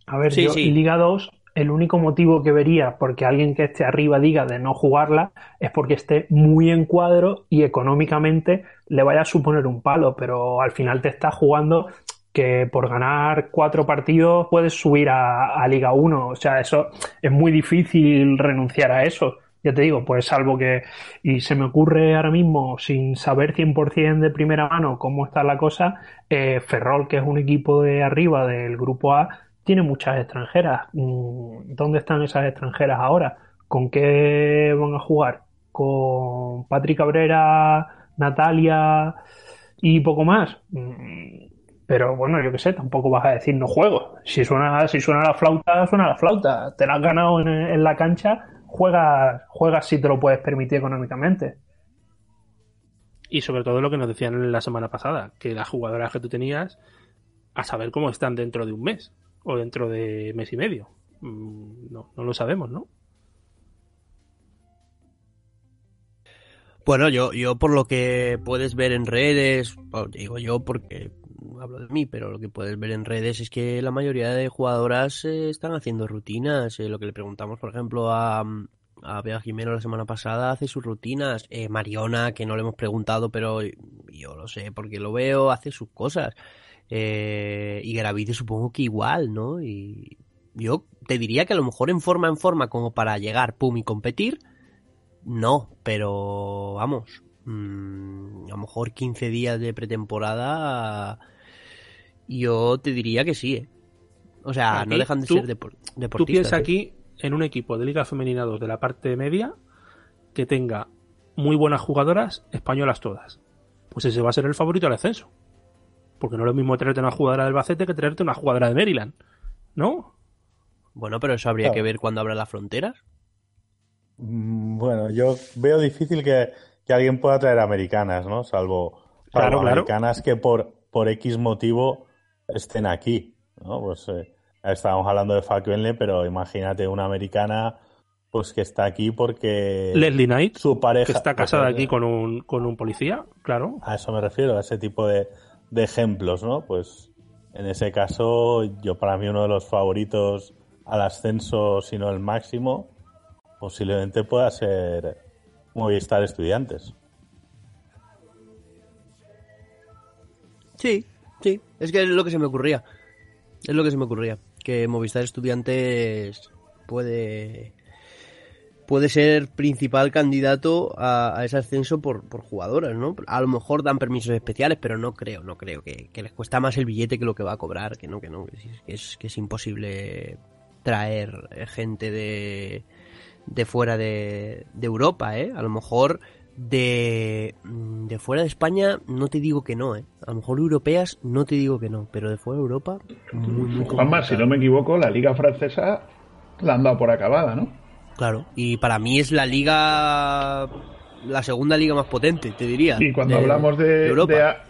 A ver, sí, sí. Liga 2 el único motivo que vería porque alguien que esté arriba diga de no jugarla es porque esté muy en cuadro y económicamente le vaya a suponer un palo, pero al final te estás jugando que por ganar cuatro partidos puedes subir a, Liga 1. O sea, eso es muy difícil renunciar a eso. Ya te digo, pues salvo que, y se me ocurre ahora mismo, sin saber 100% de primera mano cómo está la cosa, eh, Ferrol, que es un equipo de arriba del grupo A, tiene muchas extranjeras. Mm, ¿Dónde están esas extranjeras ahora? ¿Con qué van a jugar? ¿Con Patrick Cabrera, Natalia y poco más? Mm, pero bueno, yo qué sé, tampoco vas a decir no juego. Si suena, si suena la flauta, suena la flauta. Te la has ganado en, la cancha, juegas, juegas si te lo puedes permitir económicamente. Y sobre todo lo que nos decían la semana pasada, que las jugadoras que tú tenías, a saber cómo están dentro de un mes o dentro de mes y medio. Mm, no, no lo sabemos, ¿no? Bueno, yo, yo por lo que puedes ver en redes, digo yo porque hablo de mí, pero lo que puedes ver en redes es que la mayoría de jugadoras eh, están haciendo rutinas. Eh, lo que le preguntamos, por ejemplo, a, a Bea Jimeno la semana pasada, hace sus rutinas. Eh, Mariona, que no le hemos preguntado, pero yo lo sé porque lo veo, hace sus cosas. Eh, y Gravite supongo que igual, ¿no? Y yo te diría que a lo mejor en forma en forma como para llegar, pum, y competir, no, pero vamos, mm, a lo mejor 15 días de pretemporada, yo te diría que sí, ¿eh? O sea, no dejan de ser deportistas. Tú piensas ¿eh? aquí en un equipo de Liga Femenina 2 de la parte media que tenga muy buenas jugadoras españolas todas. Pues ese va a ser el favorito al ascenso. Porque no es lo mismo traerte una jugadora del Bacete que traerte una jugadora de Maryland, ¿no? Bueno, pero eso habría que ver cuando abra las fronteras. Mm, bueno, yo veo difícil que, alguien pueda traer americanas, ¿no? Salvo, americanas que por, por X motivo estén aquí, ¿no? Pues eh, estábamos hablando de Falkvenle, pero imagínate una americana pues que está aquí porque Leslie Knight, su pareja que está casada aquí con un, con un policía, claro. A eso me refiero, a ese tipo de, de ejemplos, ¿no? Pues en ese caso, yo para mí uno de los favoritos al ascenso, si no el máximo, posiblemente pueda ser Movistar Estudiantes. Sí, sí, es que es lo que se me ocurría. Es lo que se me ocurría. Que Movistar Estudiantes puede puede ser principal candidato a, ese ascenso por, por, jugadoras, ¿no? A lo mejor dan permisos especiales, pero no creo, no creo que, les cuesta más el billete que lo que va a cobrar, que no, que no, que es, que es imposible traer gente de, de fuera de, de Europa, ¿eh? A lo mejor de, de fuera de España no te digo que no, ¿eh? A lo mejor europeas no te digo que no, pero de fuera de Europa muy, muy Juanma, si no me equivoco, la liga francesa la han dado por acabada, ¿no? Claro, y para mí es la liga la segunda liga más potente, te diría. Y cuando hablamos de,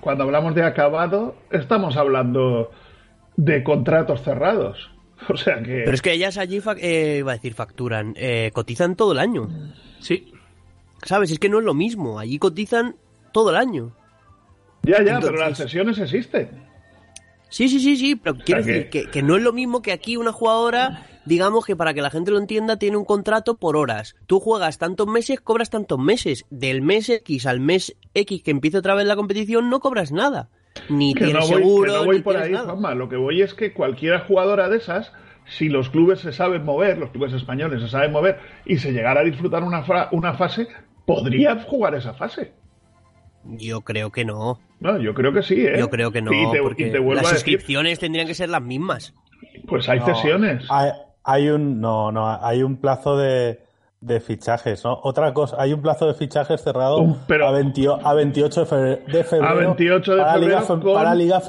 cuando hablamos de acabado, estamos hablando de contratos cerrados. O sea que. Pero es que ellas allí, eh, iba a decir, facturan, eh, cotizan todo el año. Sí. ¿Sabes? Es que no es lo mismo. Allí cotizan todo el año. Ya, ya, pero las sesiones existen. Sí, sí, sí, sí, pero quiero decir que... que, no es lo mismo que aquí una jugadora digamos que para que la gente lo entienda, tiene un contrato por horas. Tú juegas tantos meses, cobras tantos meses. Del mes X al mes X que empieza otra vez la competición, no cobras nada. Ni tienes seguro. no voy por ahí, Lo que voy es que cualquiera jugadora de esas, si los clubes se saben mover, los clubes españoles se saben mover, y se llegara a disfrutar una, una fase, podría jugar esa fase. Yo creo que no. No, yo creo que sí, ¿eh? Yo creo que no, porque las inscripciones tendrían que ser las mismas. Pues hay cesiones. Hay un, no, no, hay un plazo de, de fichajes, ¿no? Otra cosa, hay un plazo de fichajes cerrado a, 28 de febrero, a 28 de para, febrero Liga, para Liga,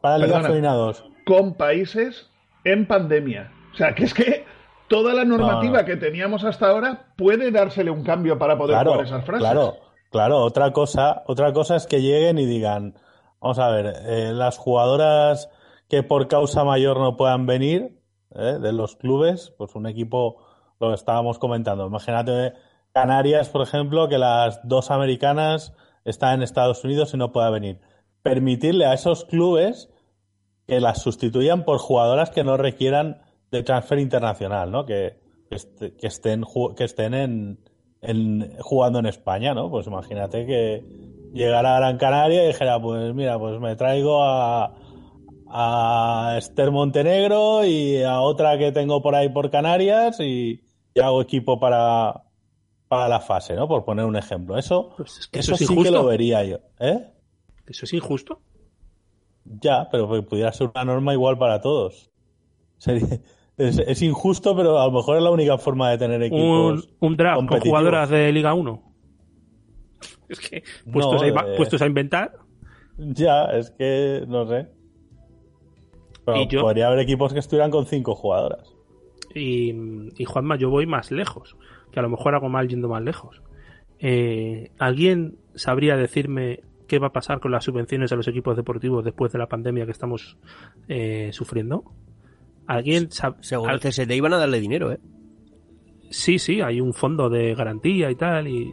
para Liga Femina 2. Con países en pandemia. O sea, que es que toda la normativa que teníamos hasta ahora puede dársele un cambio para poder jugar esas frases. Claro, claro. Otra cosa, otra cosa es que lleguen y digan, vamos a ver, eh, las jugadoras que por causa mayor no puedan venir, ¿eh? de los clubes, pues un equipo, lo estábamos comentando, imagínate Canarias, por ejemplo, que las dos americanas están en Estados Unidos y no pueda venir. Permitirle a esos clubes que las sustituyan por jugadoras que no requieran de transfer internacional, ¿no? Que, que estén, que estén en, en, jugando en España, ¿no? Pues imagínate que llegara a Gran Canaria y dijera, pues mira, pues me traigo a, a Esther Montenegro y a otra que tengo por ahí por Canarias y, hago equipo para, para la fase, ¿no? Por poner un ejemplo. Eso, pues eso, sí que lo vería yo. ¿Eh? ¿Eso es injusto? Ya, pero pudiera ser una norma igual para todos. Es, injusto, pero a lo mejor es la única forma de tener equipos. Un, draft con jugadoras de Liga 1. Es que, puestos, a, eh, puestos a inventar. Ya, es que no sé podría haber equipos que estuvieran con cinco jugadoras. Y, Juanma, yo voy más lejos, que a lo mejor hago mal yendo más lejos. Eh, ¿Alguien sabría decirme qué va a pasar con las subvenciones a los equipos deportivos después de la pandemia que estamos eh, sufriendo? ¿Alguien sabe? Seguro que se le iban a darle dinero, ¿eh? Sí, sí, hay un fondo de garantía y tal, y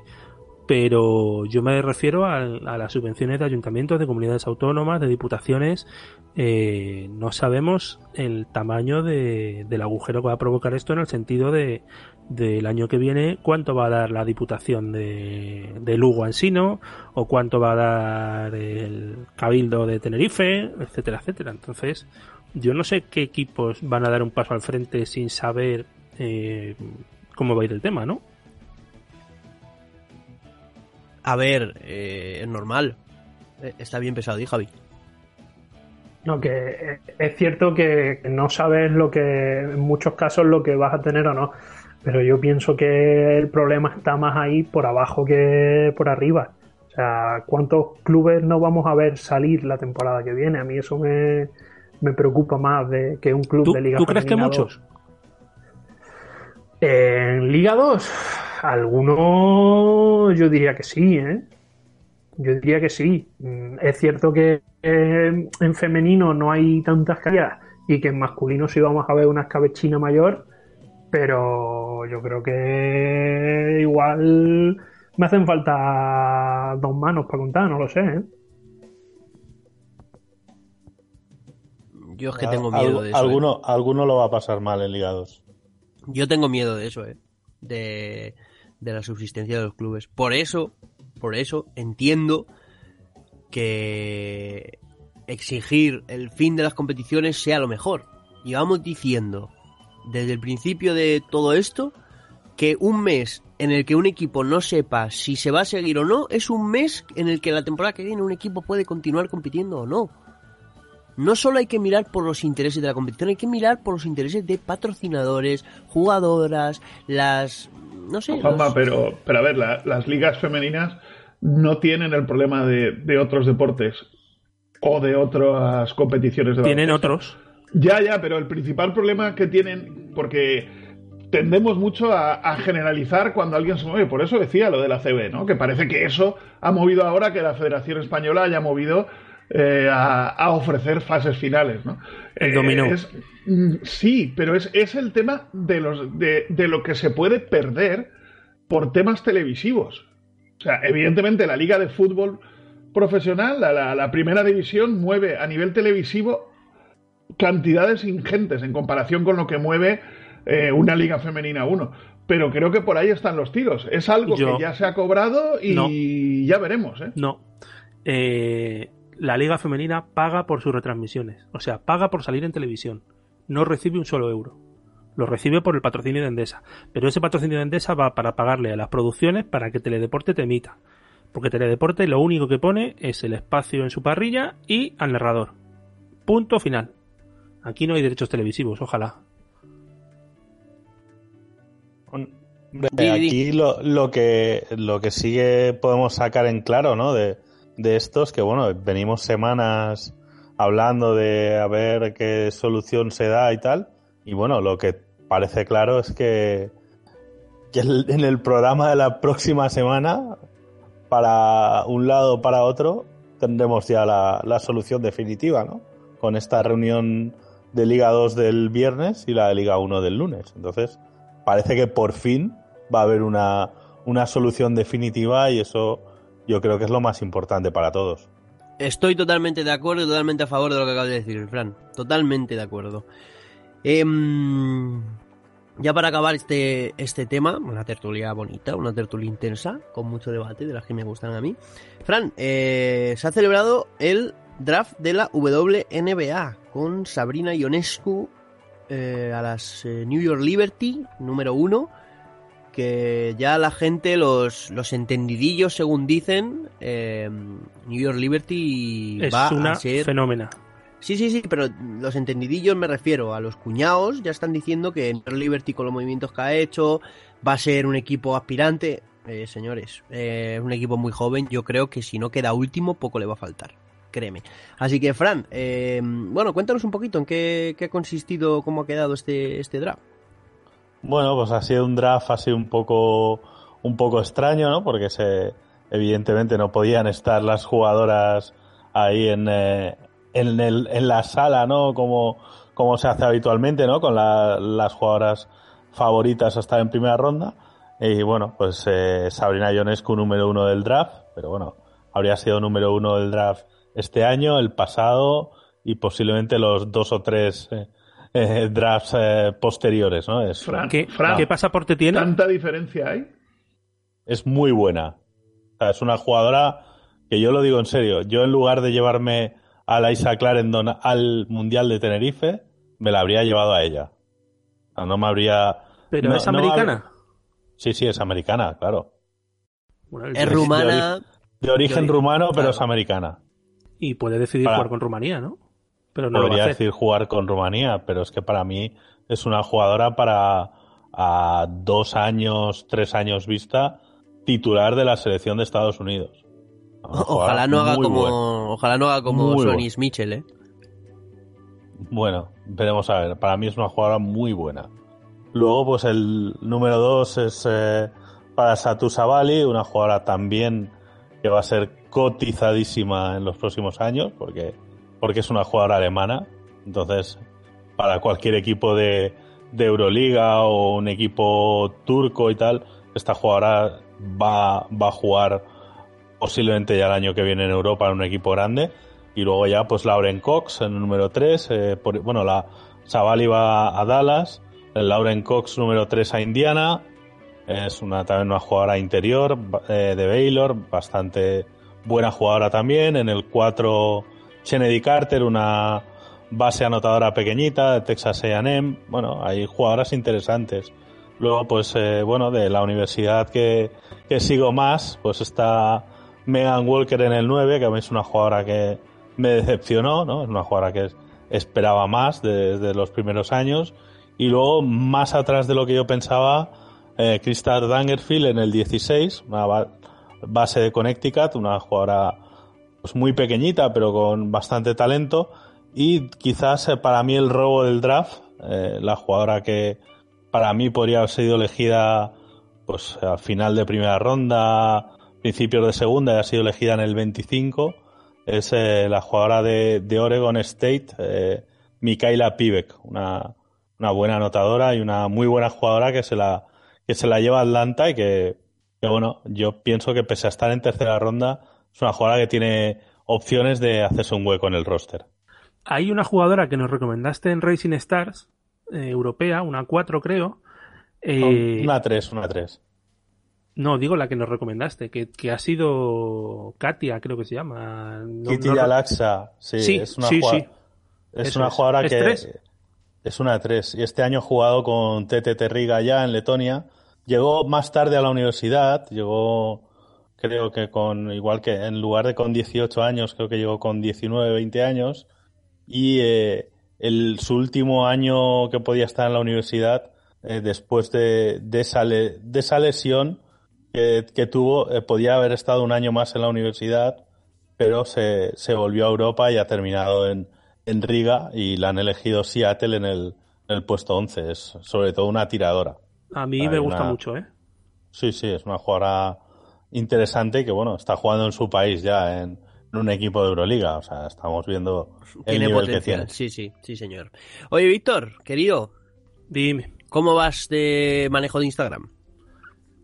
pero yo me refiero a, las subvenciones de ayuntamientos, de comunidades autónomas, de diputaciones. Eh, no sabemos el tamaño del agujero que va a provocar esto en el sentido de del año que viene cuánto va a dar la diputación de, de Lugo Ansino o cuánto va a dar el Cabildo de Tenerife, etcétera, etcétera. Entonces, yo no sé qué equipos van a dar un paso al frente sin saber eh, cómo va a ir el tema, ¿no? A ver, eh, es normal. Eh, está bien pesado, ¿y Javi? No, que eh, es cierto que no sabes lo que, en muchos casos, lo que vas a tener o no. Pero yo pienso que el problema está más ahí por abajo que por arriba. O sea, ¿cuántos clubes no vamos a ver salir la temporada que viene? A mí eso me, preocupa más de que un club de Liga ¿Tú crees que muchos? En Liga 2, algunos yo diría que sí, ¿eh? Yo diría que sí. Mm, es cierto que eh, en femenino no hay tantas calles y que en masculino sí vamos a ver una escabechina mayor, Pero yo creo que igual me hacen falta dos manos para contar, no lo sé. ¿eh? Yo es que tengo miedo de eso. Alguno, ¿eh? alguno lo va a pasar mal en Liga 2. Yo tengo miedo de eso, ¿eh? De, de la subsistencia de los clubes. Por eso, por eso entiendo que exigir el fin de las competiciones sea lo mejor. Y vamos diciendo desde el principio de todo esto que un mes en el que un equipo no sepa si se va a seguir o no es un mes en el que la temporada que viene un equipo puede continuar compitiendo o no. No solo hay que mirar por los intereses de la competición, hay que mirar por los intereses de patrocinadores, jugadoras, las... no sé. pero, pero a ver, las ligas femeninas no tienen el problema de, de otros deportes o de otras competiciones de Tienen otros. Ya, ya, pero el principal problema que tienen, porque tendemos mucho a, generalizar cuando alguien se mueve. Por eso decía lo de la CB, ¿no? Que parece que eso ha movido ahora que la Federación Española haya movido eh, a, ofrecer fases finales, ¿no? El dominó. Eh, mm, sí, pero es, es, el tema de, los, de, de lo que se puede perder por temas televisivos. O sea, evidentemente la liga de fútbol profesional, la, la, primera división, mueve a nivel televisivo cantidades ingentes en comparación con lo que mueve eh, una liga femenina 1. Pero creo que por ahí están los tiros. Es algo que ya se ha cobrado y ya veremos. ¿eh? No. Eh, la liga femenina paga por sus retransmisiones. O sea, paga por salir en televisión. No recibe un solo euro. Lo recibe por el patrocinio de Endesa. Pero ese patrocinio de Endesa va para pagarle a las producciones para que Teledeporte te emita. Porque Teledeporte lo único que pone es el espacio en su parrilla y al narrador. Punto final. Aquí no hay derechos televisivos, ojalá. Aquí lo, lo, que, lo que sí podemos sacar en claro, ¿no? De, de estos, que bueno, venimos semanas hablando de a ver qué solución se da y tal. Y bueno, lo que parece claro es que, que en el programa de la próxima semana, para un lado o para otro, tendremos ya la, la solución definitiva, ¿no? Con esta reunión de Liga 2 del viernes y la de Liga 1 del lunes. Entonces, parece que por fin va a haber una, una solución definitiva y eso yo creo que es lo más importante para todos. Estoy totalmente de acuerdo y totalmente a favor de lo que acaba de decir, Fran. Totalmente de acuerdo. Em, ya para acabar este, este tema, una tertulia bonita, una tertulia intensa, con mucho debate, de las que me gustan a mí. Fran, eh, se ha celebrado el draft de la WNBA con Sabrina Ionescu eh, a las eh, New York Liberty, número uno. Que ya la gente, los, los entendidillos, según dicen, eh, New York Liberty va una a ser. fenómena. Sí, sí, sí, pero los entendidillos me refiero a los cuñados, ya están diciendo que New York Liberty con los movimientos que ha hecho va a ser un equipo aspirante. señores, es un equipo muy joven, yo creo que si no queda último, poco le va a faltar créeme. Así que, Fran, eh, bueno, cuéntanos un poquito en qué, ha consistido, cómo ha quedado este, este draft. Bueno, pues ha sido un draft así un poco, un poco extraño, ¿no? Porque se, evidentemente no podían estar las jugadoras ahí en, eh, en, el, en la sala, ¿no? Como, como se hace habitualmente, ¿no? Con las jugadoras favoritas hasta en primera ronda. Y bueno, pues eh, Sabrina Ionescu número uno del draft, pero bueno, habría sido número uno del draft este año, el pasado y posiblemente los dos o tres eh, eh, drafts eh, posteriores, ¿no? Es, ¿Qué, ¿Qué, pasaporte tiene? ¿Tanta diferencia hay? Es muy buena. es una jugadora que yo lo digo en serio. Yo en lugar de llevarme a la Isa Clarendon al Mundial de Tenerife, me la habría llevado a ella. no me habría... ¿Pero es americana? Sí, sí, es americana, claro. es rumana. De, origen rumano, pero es americana. Y puede decidir jugar con Rumanía, ¿no? Pero no podría decir jugar con Rumanía, pero es que para mí es una jugadora para a dos años, tres años vista, titular de la selección de Estados Unidos. Ojalá no, haga como, ojalá no haga como Sonis Mitchell, ¿eh? Bueno, veremos a ver. Para mí es una jugadora muy buena. Luego, pues el número dos es eh, para Satu Sabali, una jugadora también que va a ser cotizadísima en los próximos años, porque, porque es una jugadora alemana. Entonces, para cualquier equipo de, de Euroliga o un equipo turco y tal, esta jugadora va, va a jugar posiblemente ya el año que viene en Europa en un equipo grande. Y luego ya pues Lauren Cox en el número 3. Eh, bueno, la Savali va a Dallas. El Lauren Cox número 3 a Indiana. Es una, también una jugadora interior eh, de Baylor, bastante buena jugadora también. En el 4 Kennedy Carter, una base anotadora pequeñita de Texas A&M. Bueno, hay jugadoras interesantes. Luego, pues, eh, bueno, de la universidad que, que sigo más, pues está Megan Walker en el 9, que a mí es una jugadora que me decepcionó, ¿no? Es una jugadora que esperaba más desde los primeros años. Y luego, más atrás de lo que yo pensaba, eh, Krista Dangerfield en el 16, una base de Connecticut, una jugadora pues, muy pequeñita, pero con bastante talento. Y quizás eh, para mí el robo del draft, eh, la jugadora que para mí podría haber sido elegida pues al final de primera ronda, principios de segunda, y ha sido elegida en el 25, es eh, la jugadora de, de Oregon State, eh, Mikaela Pivek, una, una buena anotadora y una muy buena jugadora que se la, que se la lleva a Atlanta y que, que, bueno, yo pienso que pese a estar en tercera ronda, es una jugadora que tiene opciones de hacerse un hueco en el roster. Hay una jugadora que nos recomendaste en Racing Stars, eh, europea, una 4 creo. Eh, una 3, una 3. No, digo la que nos recomendaste, que, que ha sido Katia, creo que se llama. No, Kitty no... Alaxa, sí, sí, es una sí, jugadora, sí. es Eso una es. jugadora ¿Es que tres? es una 3 y este año ha jugado con Tete Terriga ya en Letonia. Llegó más tarde a la universidad, llegó creo que con igual que en lugar de con 18 años, creo que llegó con 19, 20 años y eh, el, su último año que podía estar en la universidad, eh, después de, de, esa, le- de esa lesión que, que tuvo, eh, podía haber estado un año más en la universidad, pero se, se volvió a Europa y ha terminado en, en Riga y la han elegido Seattle en el, en el puesto 11. Es sobre todo una tiradora. A mí Hay me gusta una- mucho, ¿eh? Sí, sí, es una jugadora interesante que, bueno, está jugando en su país ya en, en un equipo de Euroliga. O sea, estamos viendo el Tiene nivel que potencial, tiene. sí, sí, sí, señor. Oye, Víctor, querido, Dime. ¿cómo vas de manejo de Instagram?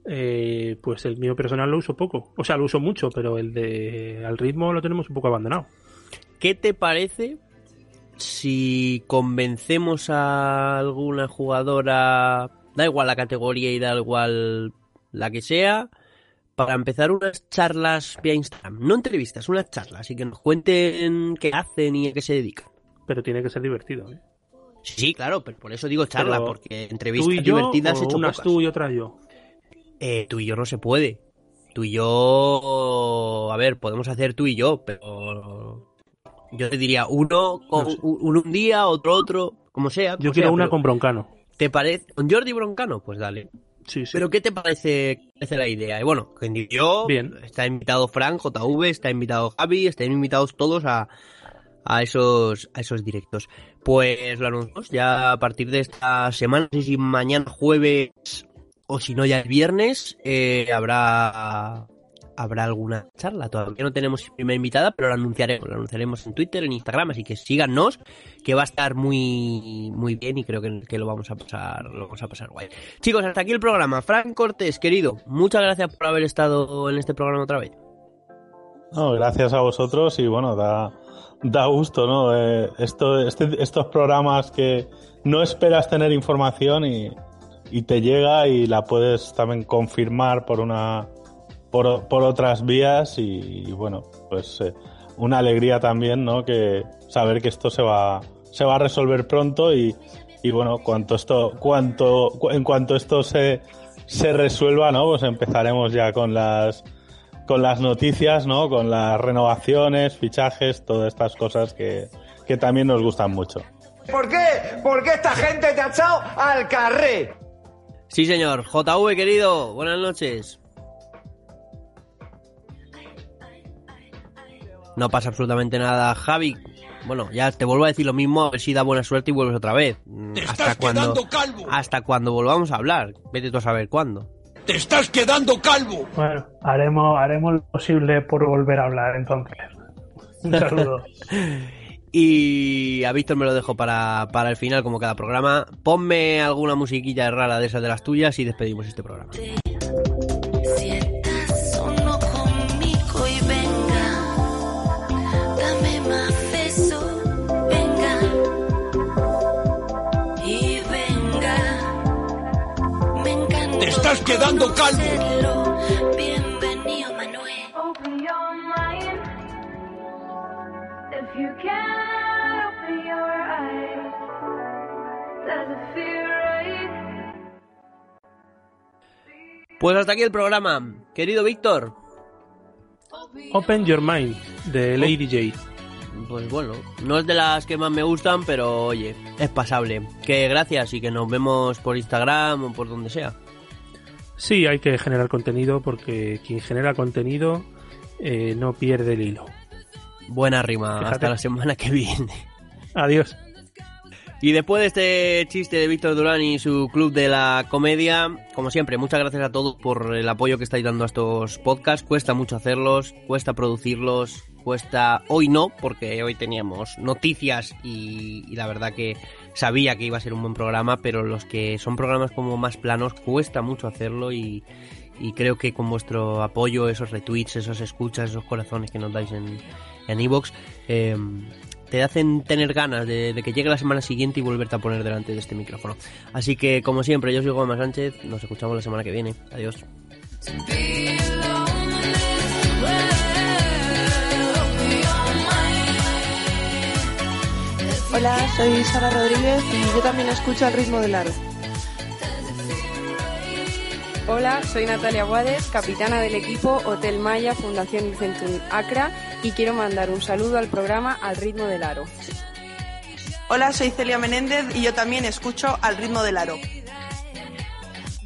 Eh, pues el mío personal lo uso poco. O sea, lo uso mucho, pero el de al ritmo lo tenemos un poco abandonado. ¿Qué te parece si convencemos a alguna jugadora, da igual la categoría y da igual la que sea, para empezar unas charlas vía Instagram? No entrevistas, unas charlas y que nos cuenten qué hacen y a qué se dedican. Pero tiene que ser divertido, ¿eh? Sí, claro, pero por eso digo charla, Pero porque ¿Tú entrevistas y yo divertidas he hecho unas pocas. tú y otras yo? Eh, tú y yo no se puede. Tú y yo, a ver, podemos hacer tú y yo, pero yo te diría uno con, No sé. uno un día, otro otro, como sea. como Yo quiero sea, una con Broncano. ¿Te parece con Jordi Broncano? Pues dale. Sí, sí. Pero ¿qué te parece, parece la idea? Y bueno, yo, Bien. está invitado Frank, JV, está invitado Javi, están invitados todos a, a esos a esos directos. Pues lo anunciamos ya a partir de esta semana, no sé si mañana jueves o si no ya el viernes, eh, habrá habrá alguna charla. Todavía no tenemos primera invitada, pero lo anunciaremos, lo anunciaremos en Twitter, en Instagram, así que síganos, que va a estar muy muy bien y creo que, que lo vamos a pasar, lo vamos a pasar guay. Chicos, hasta aquí el programa. Frank Cortés, querido, muchas gracias por haber estado en este programa otra vez. Gracias a vosotros y bueno, da, da gusto, ¿no? Eh, este- estos programas que no esperas tener información y, y te llega y la puedes también confirmar por una por, por otras vías y, y bueno, pues eh, una alegría también, ¿no? Que saber que esto se va se va a resolver pronto y, y bueno, cuanto esto cuanto cu- en cuanto esto se se resuelva, ¿no? Pues empezaremos ya con las con las noticias, ¿no? Con las renovaciones, fichajes, todas estas cosas que, que también nos gustan mucho. ¿Por qué? Porque esta gente te ha echado al carré. Sí, señor. JV, querido, buenas noches. No pasa absolutamente nada, Javi. Bueno, ya te vuelvo a decir lo mismo, a ver si da buena suerte y vuelves otra vez. Mm, Te hasta estás cuando, quedando calvo. hasta cuando volvamos a hablar. Vete tú a saber cuándo. ¡Te estás quedando calvo! Bueno, haremos, haremos lo posible por volver a hablar entonces. Un saludo. Y a Víctor me lo dejo para, para el final, como cada programa. Ponme alguna musiquilla rara de esas de las tuyas y despedimos este programa. Estás quedando calvo. Bienvenido, Manuel. Pues hasta aquí el programa, querido Víctor. Open Your Mind, de Lady J. Pues bueno, no es de las que más me gustan, pero oye, es pasable. Que gracias y que nos vemos por Instagram o por donde sea. Sí, hay que generar contenido porque quien genera contenido eh, no pierde el hilo. Buena rima, hasta la semana que viene. Adiós. Y después de este chiste de Víctor Durán y su club de la comedia, como siempre, muchas gracias a todos por el apoyo que estáis dando a estos podcasts. Cuesta mucho hacerlos, cuesta producirlos, cuesta... Hoy no, porque hoy teníamos noticias y, y la verdad que sabía que iba a ser un buen programa, pero los que son programas como más planos cuesta mucho hacerlo y, y creo que con vuestro apoyo, esos retweets, esos escuchas, esos corazones que nos dais en en iVoox, eh, te hacen tener ganas de, de, que llegue la semana siguiente y volverte a poner delante de este micrófono. Así que, como siempre, yo soy Gómez Sánchez, nos escuchamos la semana que viene. Adiós. Hola, soy Sara Rodríguez y yo también escucho al ritmo del aro. Hola, soy Natalia Guades, capitana del equipo Hotel Maya Fundación Centrum Acra y quiero mandar un saludo al programa Al ritmo del aro. Hola, soy Celia Menéndez y yo también escucho Al ritmo del aro.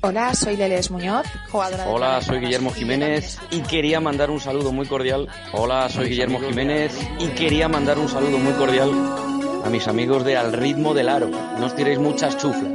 Hola, soy Leles Muñoz, jugadora Hola, soy Guillermo Jiménez y quería mandar un saludo muy cordial. Hola, soy Guillermo Jiménez y quería mandar un saludo muy cordial a mis amigos de Al ritmo del aro. No os tiréis muchas chuflas.